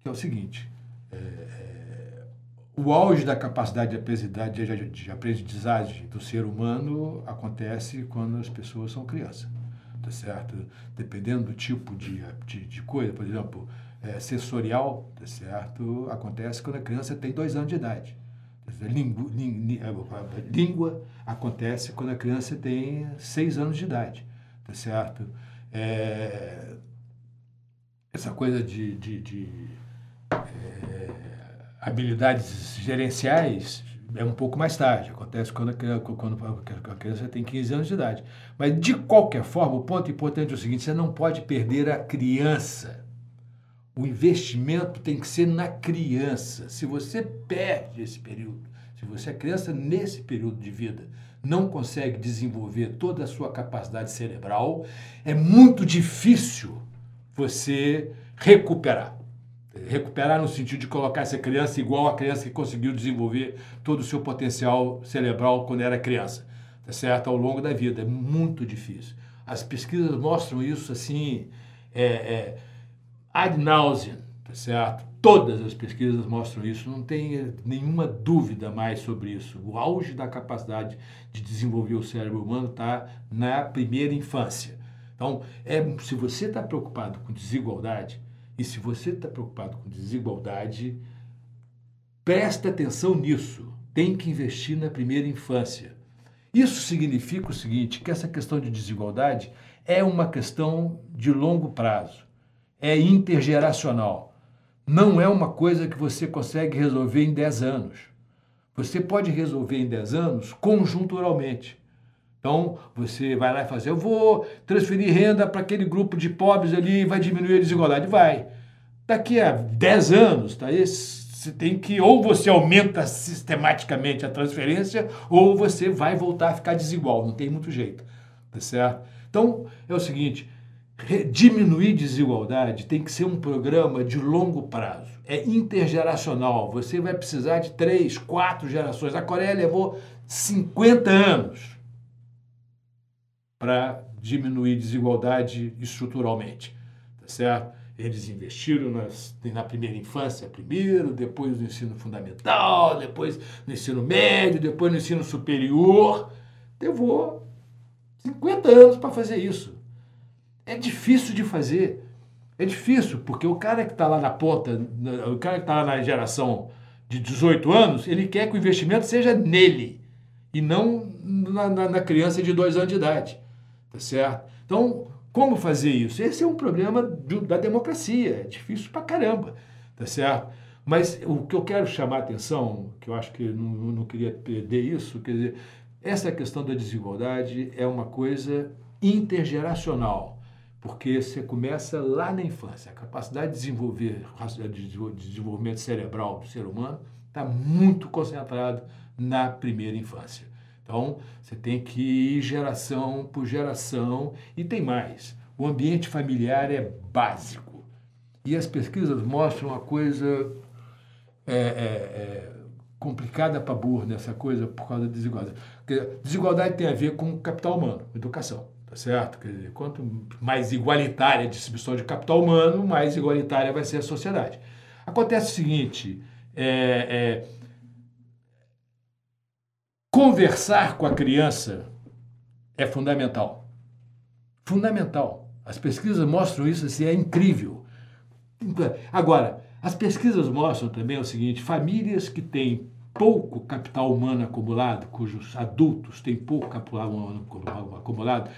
que é o seguinte: é, o auge da capacidade de aprendizagem, de, aprendizagem do ser humano acontece quando as pessoas são crianças, tá certo? Dependendo do tipo de, de, de coisa, por exemplo, é, sensorial, tá certo? Acontece quando a criança tem dois anos de idade. Língua, língua acontece quando a criança tem seis anos de idade, tá certo? É, essa coisa de, de, de é, habilidades gerenciais é um pouco mais tarde, acontece quando a, quando a criança tem 15 anos de idade. Mas, de qualquer forma, o ponto importante é o seguinte: você não pode perder a criança. O investimento tem que ser na criança. Se você perde esse período, se você é criança nesse período de vida, não consegue desenvolver toda a sua capacidade cerebral, é muito difícil você recuperar. Recuperar no sentido de colocar essa criança igual a criança que conseguiu desenvolver todo o seu potencial cerebral quando era criança, tá certo? Ao longo da vida. É muito difícil. As pesquisas mostram isso assim, é, é, ad nauseam, tá certo? Todas as pesquisas mostram isso, não tem nenhuma dúvida mais sobre isso. O auge da capacidade de desenvolver o cérebro humano está na primeira infância. Então, é, se você está preocupado com desigualdade, e se você está preocupado com desigualdade, presta atenção nisso. Tem que investir na primeira infância. Isso significa o seguinte: que essa questão de desigualdade é uma questão de longo prazo, é intergeracional. Não é uma coisa que você consegue resolver em 10 anos. Você pode resolver em 10 anos conjunturalmente. Então, você vai lá e faz, eu vou transferir renda para aquele grupo de pobres ali vai diminuir a desigualdade. Vai. Daqui a 10 anos, tá? você tem que, ou você aumenta sistematicamente a transferência, ou você vai voltar a ficar desigual. Não tem muito jeito. Tá certo? Então, é o seguinte, diminuir desigualdade tem que ser um programa de longo prazo. É intergeracional. Você vai precisar de três, quatro gerações. A Coreia levou 50 anos para diminuir desigualdade estruturalmente, tá certo? Eles investiram nas, na primeira infância primeiro, depois no ensino fundamental, depois no ensino médio, depois no ensino superior. Levou 50 anos para fazer isso. É difícil de fazer. É difícil, porque o cara que está lá na ponta, o cara que está na geração de 18 anos, ele quer que o investimento seja nele e não na, na, na criança de 2 anos de idade. Tá certo? Então, como fazer isso? Esse é um problema do, da democracia, é difícil pra caramba, tá certo? Mas o que eu quero chamar a atenção, que eu acho que não, não queria perder isso, quer dizer, essa questão da desigualdade é uma coisa intergeracional, porque você começa lá na infância. A capacidade de desenvolver, de desenvolvimento cerebral do ser humano está muito concentrado na primeira infância. Então, você tem que ir geração por geração e tem mais. O ambiente familiar é básico. E as pesquisas mostram uma coisa é, é, é, complicada para burro nessa coisa por causa da desigualdade. Porque desigualdade tem a ver com capital humano, educação, tá certo? Quer dizer, quanto mais igualitária a distribuição de capital humano, mais igualitária vai ser a sociedade. Acontece o seguinte, é, é Conversar com a criança é fundamental. Fundamental. As pesquisas mostram isso, assim, é incrível. Agora, as pesquisas mostram também o seguinte: famílias que têm pouco capital humano acumulado, cujos adultos têm pouco capital humano acumulado,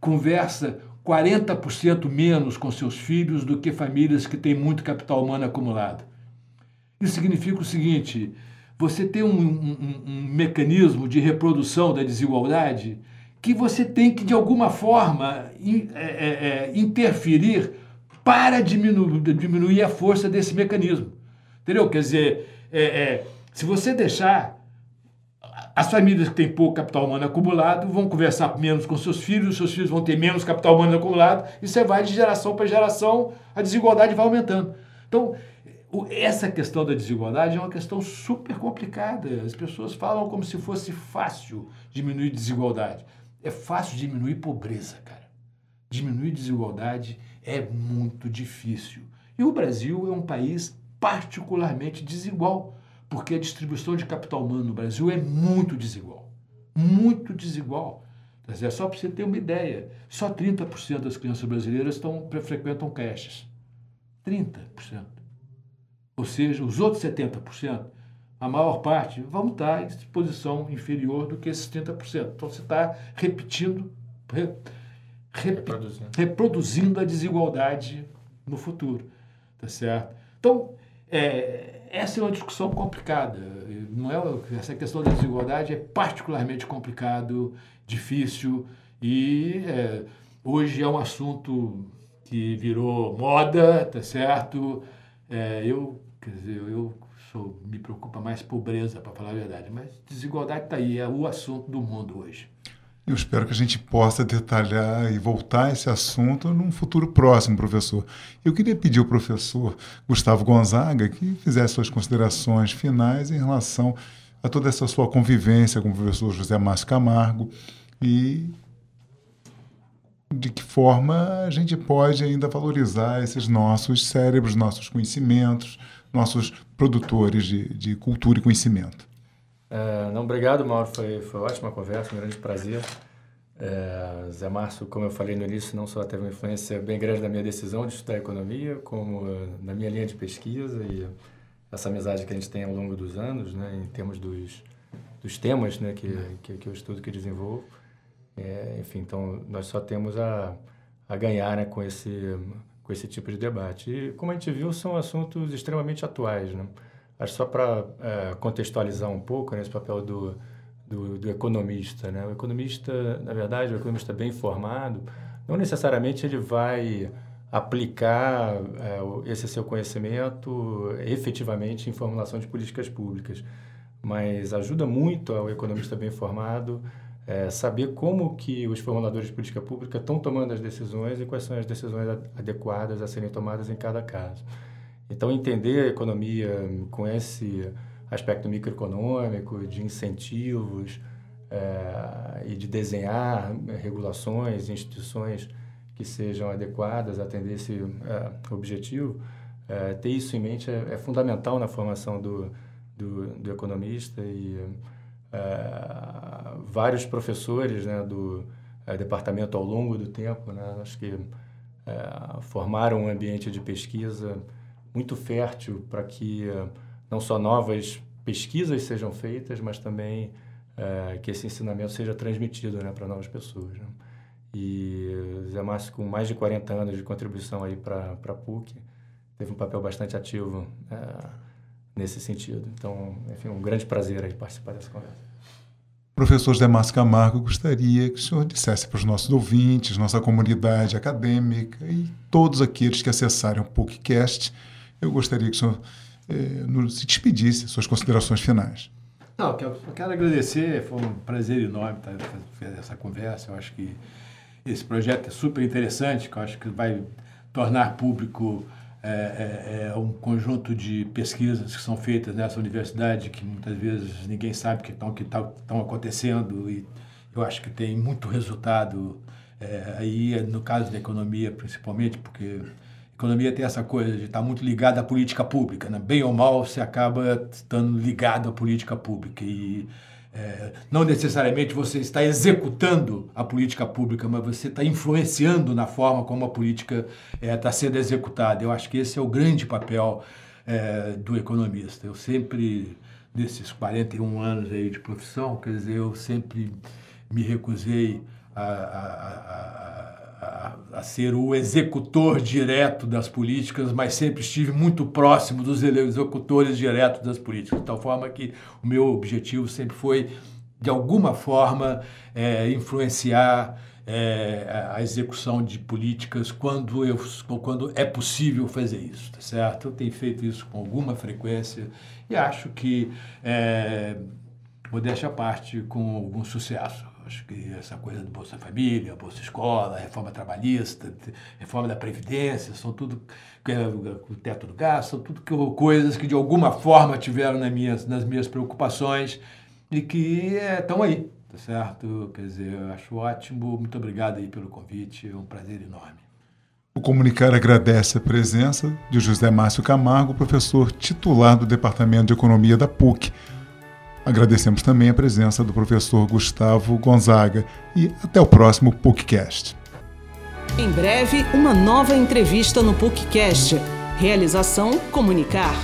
conversa 40% menos com seus filhos do que famílias que têm muito capital humano acumulado. Isso significa o seguinte: você tem um, um, um mecanismo de reprodução da desigualdade que você tem que, de alguma forma, in, é, é, é, interferir para diminuir, diminuir a força desse mecanismo. Entendeu? Quer dizer, é, é, se você deixar. As famílias que têm pouco capital humano acumulado vão conversar menos com seus filhos, os seus filhos vão ter menos capital humano acumulado, e você vai de geração para geração, a desigualdade vai aumentando. Então, essa questão da desigualdade é uma questão super complicada. As pessoas falam como se fosse fácil diminuir desigualdade. É fácil diminuir pobreza, cara. diminuir desigualdade é muito difícil. E o Brasil é um país particularmente desigual, porque a distribuição de capital humano no Brasil é muito desigual. Muito desigual. É só para você ter uma ideia, só 30% das crianças brasileiras estão, frequentam creches. 30%. Ou seja, os outros 70%, a maior parte, vão estar em posição inferior do que esses 30%. Então você está repetindo, re, rep, reproduzindo. reproduzindo a desigualdade no futuro. Tá certo? Então, é, essa é uma discussão complicada. Não é, essa questão da desigualdade é particularmente complicado, difícil e é, hoje é um assunto que virou moda, tá certo? É, eu, quer dizer, eu sou, me preocupa mais pobreza, para falar a verdade, mas desigualdade está aí, é o assunto do mundo hoje. Eu espero que a gente possa detalhar e voltar a esse assunto num futuro próximo, professor. Eu queria pedir ao professor Gustavo Gonzaga que fizesse suas considerações finais em relação a toda essa sua convivência com o professor José Márcio Camargo e de que forma a gente pode ainda valorizar esses nossos cérebros, nossos conhecimentos, nossos produtores de, de cultura e conhecimento. É, não, obrigado, Mauro. Foi, foi ótima conversa, um grande prazer. É, Zé Márcio, como eu falei no início, não só teve uma influência bem grande na minha decisão de estudar economia, como uh, na minha linha de pesquisa e essa amizade que a gente tem ao longo dos anos, né, em termos dos, dos temas né, que, que, que eu estudo, que desenvolvo. É, enfim, então nós só temos a, a ganhar né, com, esse, com esse tipo de debate. E, como a gente viu, são assuntos extremamente atuais. Né? Acho só para é, contextualizar um pouco nesse né, papel do, do, do, economista. Né? O economista, na verdade, o economista bem informado, não necessariamente ele vai aplicar é, esse seu conhecimento efetivamente em formulação de políticas públicas, mas ajuda muito ao economista bem informado é, saber como que os formuladores de política pública estão tomando as decisões e quais são as decisões adequadas a serem tomadas em cada caso. Então, entender a economia com esse aspecto microeconômico, de incentivos é, e de desenhar regulações, instituições que sejam adequadas a atender esse é, objetivo, é, ter isso em mente é, é fundamental na formação do, do, do economista e vários professores né, do departamento ao longo do tempo, né, acho que formaram um ambiente de pesquisa muito fértil para que uh, não só novas pesquisas sejam feitas, mas também uh, que esse ensinamento seja transmitido né, para novas pessoas. Né? E Zé Márcio, com mais de 40 anos de contribuição aí para a PUC, teve um papel bastante ativo uh, nesse sentido. Então, enfim, um grande prazer aí participar dessa conversa. Professor Zé Márcio Camargo, gostaria que o senhor dissesse para os nossos ouvintes, nossa comunidade acadêmica e todos aqueles que acessarem o PUCcast eu gostaria que o senhor eh, se despedisse, suas considerações finais. Não, eu quero agradecer, foi um prazer enorme estar fazendo essa conversa. Eu acho que esse projeto é super interessante, que eu acho que vai tornar público é, é, um conjunto de pesquisas que são feitas nessa universidade que muitas vezes ninguém sabe que estão que estão acontecendo e eu acho que tem muito resultado é, aí no caso da economia principalmente porque economia tem essa coisa de estar muito ligada à política pública. Né? Bem ou mal, você acaba estando ligado à política pública. E é, não necessariamente você está executando a política pública, mas você está influenciando na forma como a política é, está sendo executada. Eu acho que esse é o grande papel é, do economista. Eu sempre, nesses 41 anos aí de profissão, quer dizer, eu sempre me recusei a, a, a a, ser o executor direto das políticas, mas sempre estive muito próximo dos executores diretos das políticas, de tal forma que o meu objetivo sempre foi, de alguma forma, é, influenciar é, a execução de políticas quando, eu, quando é possível fazer isso, tá certo? Eu tenho feito isso com alguma frequência e acho que, é, modéstia à parte, com algum sucesso. Acho que essa coisa do Bolsa Família, Bolsa Escola, reforma trabalhista, reforma da Previdência, são tudo, é, o teto do gasto, são tudo coisas que de alguma forma tiveram nas minhas, nas minhas preocupações e que estão é, aí, tá certo? Quer dizer, eu acho ótimo. Muito obrigado aí pelo convite, é um prazer enorme. O Comunicar agradece a presença de José Márcio Camargo, professor titular do Departamento de Economia da PUC. Agradecemos também a presença do professor Gustavo Gonzaga e até o próximo PUCcast. Em breve, uma nova entrevista no PUCcast. Realização Comunicar.